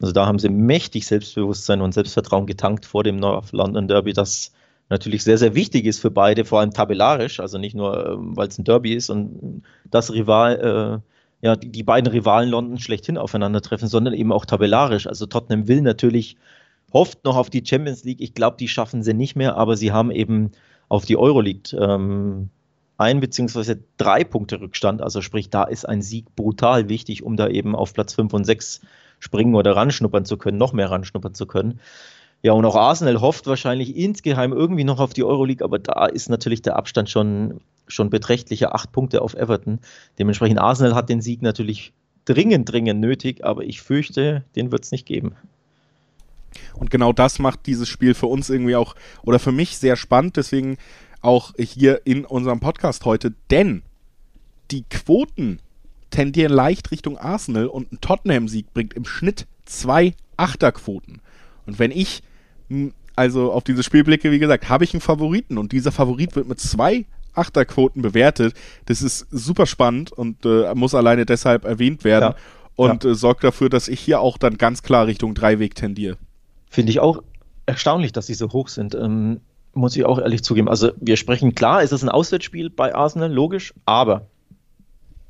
S2: Also da haben sie mächtig Selbstbewusstsein und Selbstvertrauen getankt vor dem North London Derby, das natürlich sehr, sehr wichtig ist für beide, vor allem tabellarisch, also nicht nur, äh, weil es ein Derby ist und das Rival, äh, ja, die, die, beiden Rivalen London schlechthin aufeinandertreffen, sondern eben auch tabellarisch. Also Tottenham will natürlich, hofft noch auf die Champions League. Ich glaube, die schaffen sie nicht mehr, aber sie haben eben auf die Euroleague ähm, ein beziehungsweise drei Punkte Rückstand. Also sprich, da ist ein Sieg brutal wichtig, um da eben auf Platz 5 und 6 springen oder ranschnuppern zu können, noch mehr ranschnuppern zu können. Ja, und auch Arsenal hofft wahrscheinlich insgeheim irgendwie noch auf die Euroleague, aber da ist natürlich der Abstand schon, schon beträchtlicher, acht Punkte auf Everton. Dementsprechend Arsenal hat den Sieg natürlich dringend, dringend nötig, aber ich fürchte, den wird es nicht geben.
S1: Und genau das macht dieses Spiel für uns irgendwie auch, oder für mich sehr spannend. Deswegen auch hier in unserem Podcast heute, denn die Quoten tendieren leicht Richtung Arsenal und ein Tottenham-Sieg bringt im Schnitt zwei Achterquoten. Und wenn ich also auf dieses Spiel blicke, wie gesagt, habe ich einen Favoriten und dieser Favorit wird mit zwei Achterquoten bewertet. Das ist super spannend und äh, muss alleine deshalb erwähnt werden ja. und ja. Äh, sorgt dafür, dass ich hier auch dann ganz klar Richtung Dreiweg tendiere.
S2: Finde ich auch erstaunlich, dass sie so hoch sind. Ähm, muss ich auch ehrlich zugeben. Also wir sprechen klar, es ist ein Auswärtsspiel bei Arsenal, logisch, aber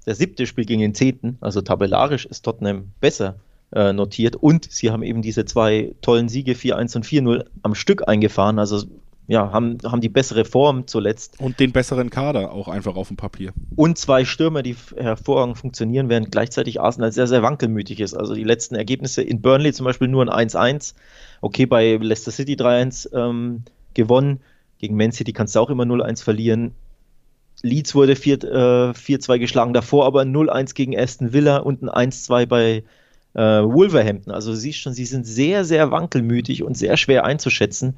S2: der siebte Spiel gegen den zehnten, also tabellarisch ist Tottenham besser äh, notiert und sie haben eben diese zwei tollen Siege 4-1 und 4-0 am Stück eingefahren. Also ja, haben, haben die bessere Form zuletzt.
S1: Und den besseren Kader auch einfach auf dem Papier.
S2: Und zwei Stürmer, die hervorragend funktionieren, während gleichzeitig Arsenal sehr, sehr wankelmütig ist. Also die letzten Ergebnisse in Burnley zum Beispiel nur ein 1-1. Okay, bei Leicester City 3-1 ähm, gewonnen. Gegen Man City kannst du auch immer 0-1 verlieren. Leeds wurde 4-2 äh, geschlagen, davor aber 0-1 gegen Aston Villa und ein 1-2 bei äh, Wolverhampton. Also du siehst schon, sie sind sehr, sehr wankelmütig und sehr schwer einzuschätzen.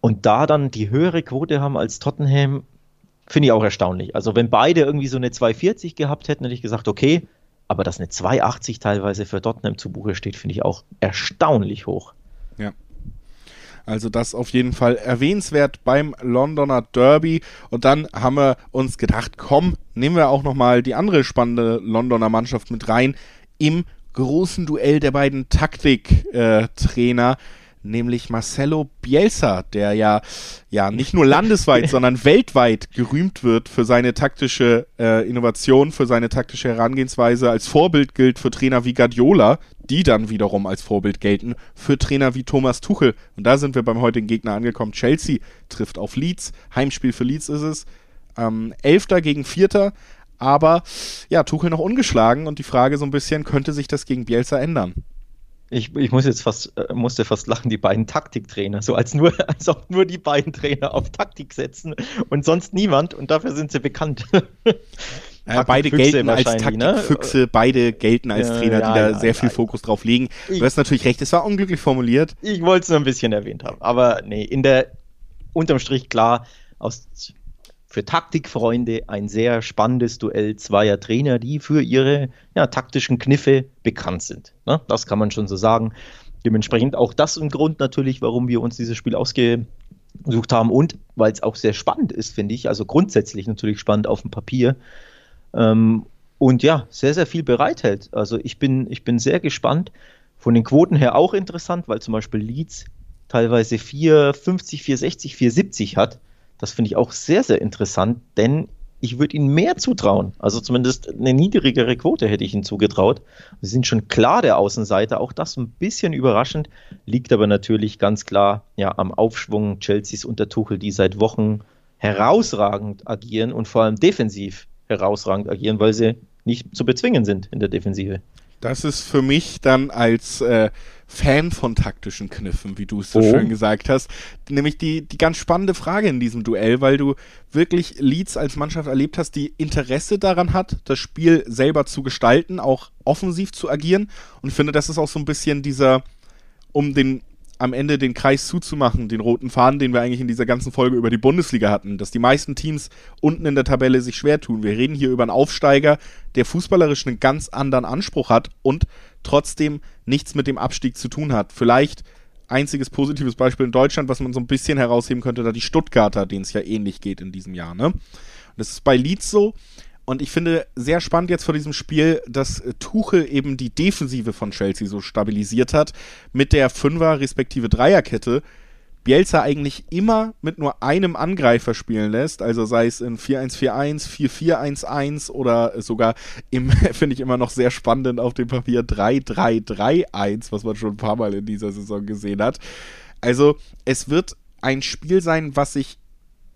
S2: Und da dann die höhere Quote haben als Tottenham, finde ich auch erstaunlich. Also wenn beide irgendwie so eine 240 gehabt hätten, hätte ich gesagt, okay, aber dass eine 280 teilweise für Tottenham zu Buche steht, finde ich auch erstaunlich hoch.
S1: Ja. Also das auf jeden Fall erwähnenswert beim Londoner Derby. Und dann haben wir uns gedacht, komm, nehmen wir auch nochmal die andere spannende Londoner Mannschaft mit rein im großen Duell der beiden Taktiktrainer. Äh, nämlich Marcelo Bielsa, der ja, ja nicht nur landesweit, sondern weltweit gerühmt wird für seine taktische äh, Innovation, für seine taktische Herangehensweise, als Vorbild gilt für Trainer wie Guardiola, die dann wiederum als Vorbild gelten für Trainer wie Thomas Tuchel. Und da sind wir beim heutigen Gegner angekommen. Chelsea trifft auf Leeds. Heimspiel für Leeds ist es. Ähm, Elfter gegen Vierter. Aber ja, Tuchel noch ungeschlagen und die Frage so ein bisschen, könnte sich das gegen Bielsa ändern?
S2: Ich, ich muss jetzt fast, äh, musste fast lachen, die beiden Taktiktrainer, so als nur, als ob nur die beiden Trainer auf Taktik setzen und sonst niemand und dafür sind sie bekannt.
S1: Ja, beide gelten als ne? Taktikfüchse, ne? beide gelten als Trainer, ja, die da ja, sehr viel Fokus drauf legen. Du hast natürlich recht, es war unglücklich formuliert.
S2: Ich wollte es nur ein bisschen erwähnt haben, aber nee, in der unterm Strich klar, aus für Taktikfreunde ein sehr spannendes Duell zweier Trainer, die für ihre ja, taktischen Kniffe bekannt sind. Ne? Das kann man schon so sagen. Dementsprechend auch das ein Grund natürlich, warum wir uns dieses Spiel ausgesucht haben und weil es auch sehr spannend ist, finde ich. Also grundsätzlich natürlich spannend auf dem Papier. Ähm, und ja, sehr, sehr viel bereithält. Also ich bin, ich bin sehr gespannt. Von den Quoten her auch interessant, weil zum Beispiel Leeds teilweise 450, 460, 470 hat. Das finde ich auch sehr, sehr interessant, denn ich würde ihnen mehr zutrauen. Also zumindest eine niedrigere Quote hätte ich ihnen zugetraut. Sie sind schon klar der Außenseiter, auch das ein bisschen überraschend, liegt aber natürlich ganz klar ja, am Aufschwung Chelseas unter Tuchel, die seit Wochen herausragend agieren und vor allem defensiv herausragend agieren, weil sie nicht zu bezwingen sind in der Defensive.
S1: Das ist für mich dann als äh, Fan von taktischen Kniffen, wie du es so oh. schön gesagt hast, nämlich die, die ganz spannende Frage in diesem Duell, weil du wirklich Leeds als Mannschaft erlebt hast, die Interesse daran hat, das Spiel selber zu gestalten, auch offensiv zu agieren. Und ich finde, das ist auch so ein bisschen dieser, um den am Ende den Kreis zuzumachen, den roten Faden, den wir eigentlich in dieser ganzen Folge über die Bundesliga hatten, dass die meisten Teams unten in der Tabelle sich schwer tun. Wir reden hier über einen Aufsteiger, der fußballerisch einen ganz anderen Anspruch hat und trotzdem nichts mit dem Abstieg zu tun hat. Vielleicht einziges positives Beispiel in Deutschland, was man so ein bisschen herausheben könnte, da die Stuttgarter, denen es ja ähnlich geht in diesem Jahr. Ne? Das ist bei Leeds so. Und ich finde sehr spannend jetzt vor diesem Spiel, dass Tuchel eben die Defensive von Chelsea so stabilisiert hat mit der Fünfer- respektive Dreierkette. Bielsa eigentlich immer mit nur einem Angreifer spielen lässt, also sei es in 4-1-4-1, 4-4-1-1 oder sogar im, finde ich immer noch sehr spannend auf dem Papier 3-3-3-1, was man schon ein paar Mal in dieser Saison gesehen hat. Also es wird ein Spiel sein, was sich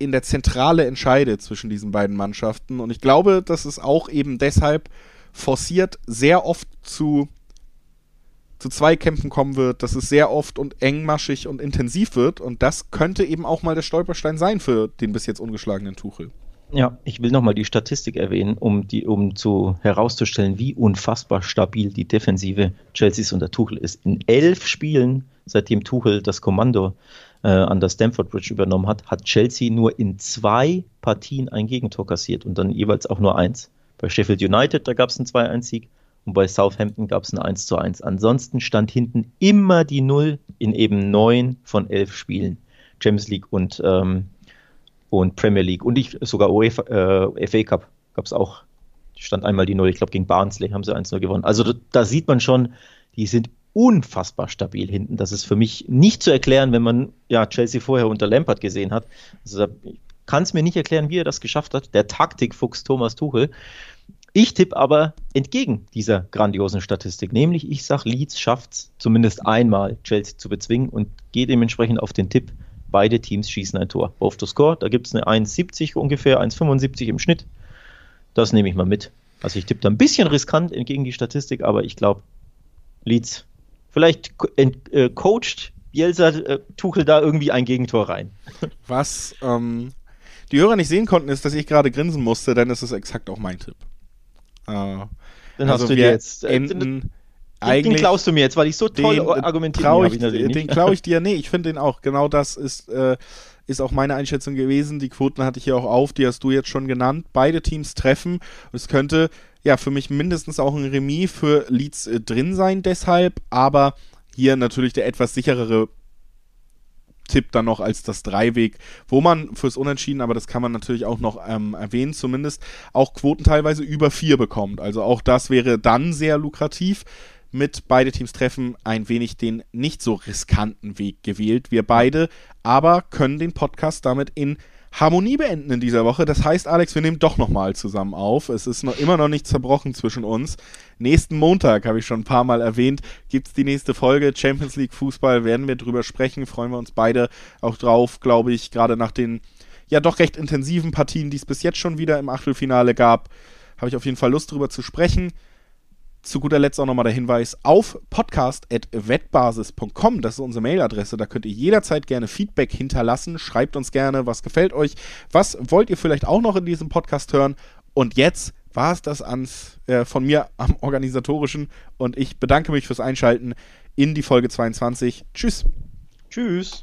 S1: in der Zentrale entscheidet zwischen diesen beiden Mannschaften. Und ich glaube, dass es auch eben deshalb forciert sehr oft zu, zu Zweikämpfen kommen wird, dass es sehr oft und engmaschig und intensiv wird. Und das könnte eben auch mal der Stolperstein sein für den bis jetzt ungeschlagenen Tuchel.
S2: Ja, ich will nochmal die Statistik erwähnen, um, die, um zu, herauszustellen, wie unfassbar stabil die Defensive Chelseas unter Tuchel ist. In elf Spielen, seitdem Tuchel das Kommando äh, an der Stamford Bridge übernommen hat, hat Chelsea nur in zwei Partien ein Gegentor kassiert und dann jeweils auch nur eins. Bei Sheffield United, da gab es einen 2-1-Sieg und bei Southampton gab es ein 1 zu 1. Ansonsten stand hinten immer die Null in eben neun von elf Spielen. Champions League und, ähm, und Premier League. Und ich, sogar UEFA, äh, FA Cup gab es auch. Stand einmal die Null, ich glaube gegen Barnsley haben sie 1-0 gewonnen. Also da, da sieht man schon, die sind unfassbar stabil hinten. Das ist für mich nicht zu erklären, wenn man ja Chelsea vorher unter Lampard gesehen hat. Also kann es mir nicht erklären, wie er das geschafft hat. Der Taktikfuchs Thomas Tuchel. Ich tippe aber entgegen dieser grandiosen Statistik, nämlich ich sage, Leeds schafft es zumindest einmal, Chelsea zu bezwingen und gehe dementsprechend auf den Tipp, beide Teams schießen ein Tor. Both to score, da gibt es eine 1,70 ungefähr, 1,75 im Schnitt. Das nehme ich mal mit. Also ich tippe da ein bisschen riskant entgegen die Statistik, aber ich glaube, Leeds, vielleicht äh, coacht Bielsa äh, Tuchel da irgendwie ein Gegentor rein.
S1: Was ähm, die Hörer nicht sehen konnten, ist, dass ich gerade grinsen musste, denn es ist exakt auch mein Tipp.
S2: Äh, Dann also hast du dir jetzt
S1: äh, enden den,
S2: den klaust du mir jetzt, weil ich so toll den, argumentiert
S1: habe. Den klaue ich dir, nee, ich finde den auch. Genau das ist, äh, ist auch meine Einschätzung gewesen. Die Quoten hatte ich hier auch auf, die hast du jetzt schon genannt. Beide Teams treffen. Es könnte ja für mich mindestens auch ein Remis für Leeds äh, drin sein, deshalb, aber hier natürlich der etwas sicherere Tipp dann noch als das Dreiweg, wo man fürs Unentschieden, aber das kann man natürlich auch noch ähm, erwähnen, zumindest auch Quoten teilweise über vier bekommt. Also auch das wäre dann sehr lukrativ. Mit beide Teams treffen ein wenig den nicht so riskanten Weg gewählt. Wir beide aber können den Podcast damit in Harmonie beenden in dieser Woche. Das heißt, Alex, wir nehmen doch nochmal zusammen auf. Es ist noch immer noch nicht zerbrochen zwischen uns. Nächsten Montag, habe ich schon ein paar Mal erwähnt, gibt es die nächste Folge. Champions League Fußball werden wir drüber sprechen. Freuen wir uns beide auch drauf, glaube ich, gerade nach den ja doch recht intensiven Partien, die es bis jetzt schon wieder im Achtelfinale gab. Habe ich auf jeden Fall Lust drüber zu sprechen zu guter Letzt auch nochmal der Hinweis auf podcast.wettbasis.com. Das ist unsere Mailadresse. Da könnt ihr jederzeit gerne Feedback hinterlassen. Schreibt uns gerne, was gefällt euch. Was wollt ihr vielleicht auch noch in diesem Podcast hören? Und jetzt war es das ans, äh, von mir am organisatorischen. Und ich bedanke mich fürs Einschalten in die Folge 22. Tschüss.
S2: Tschüss.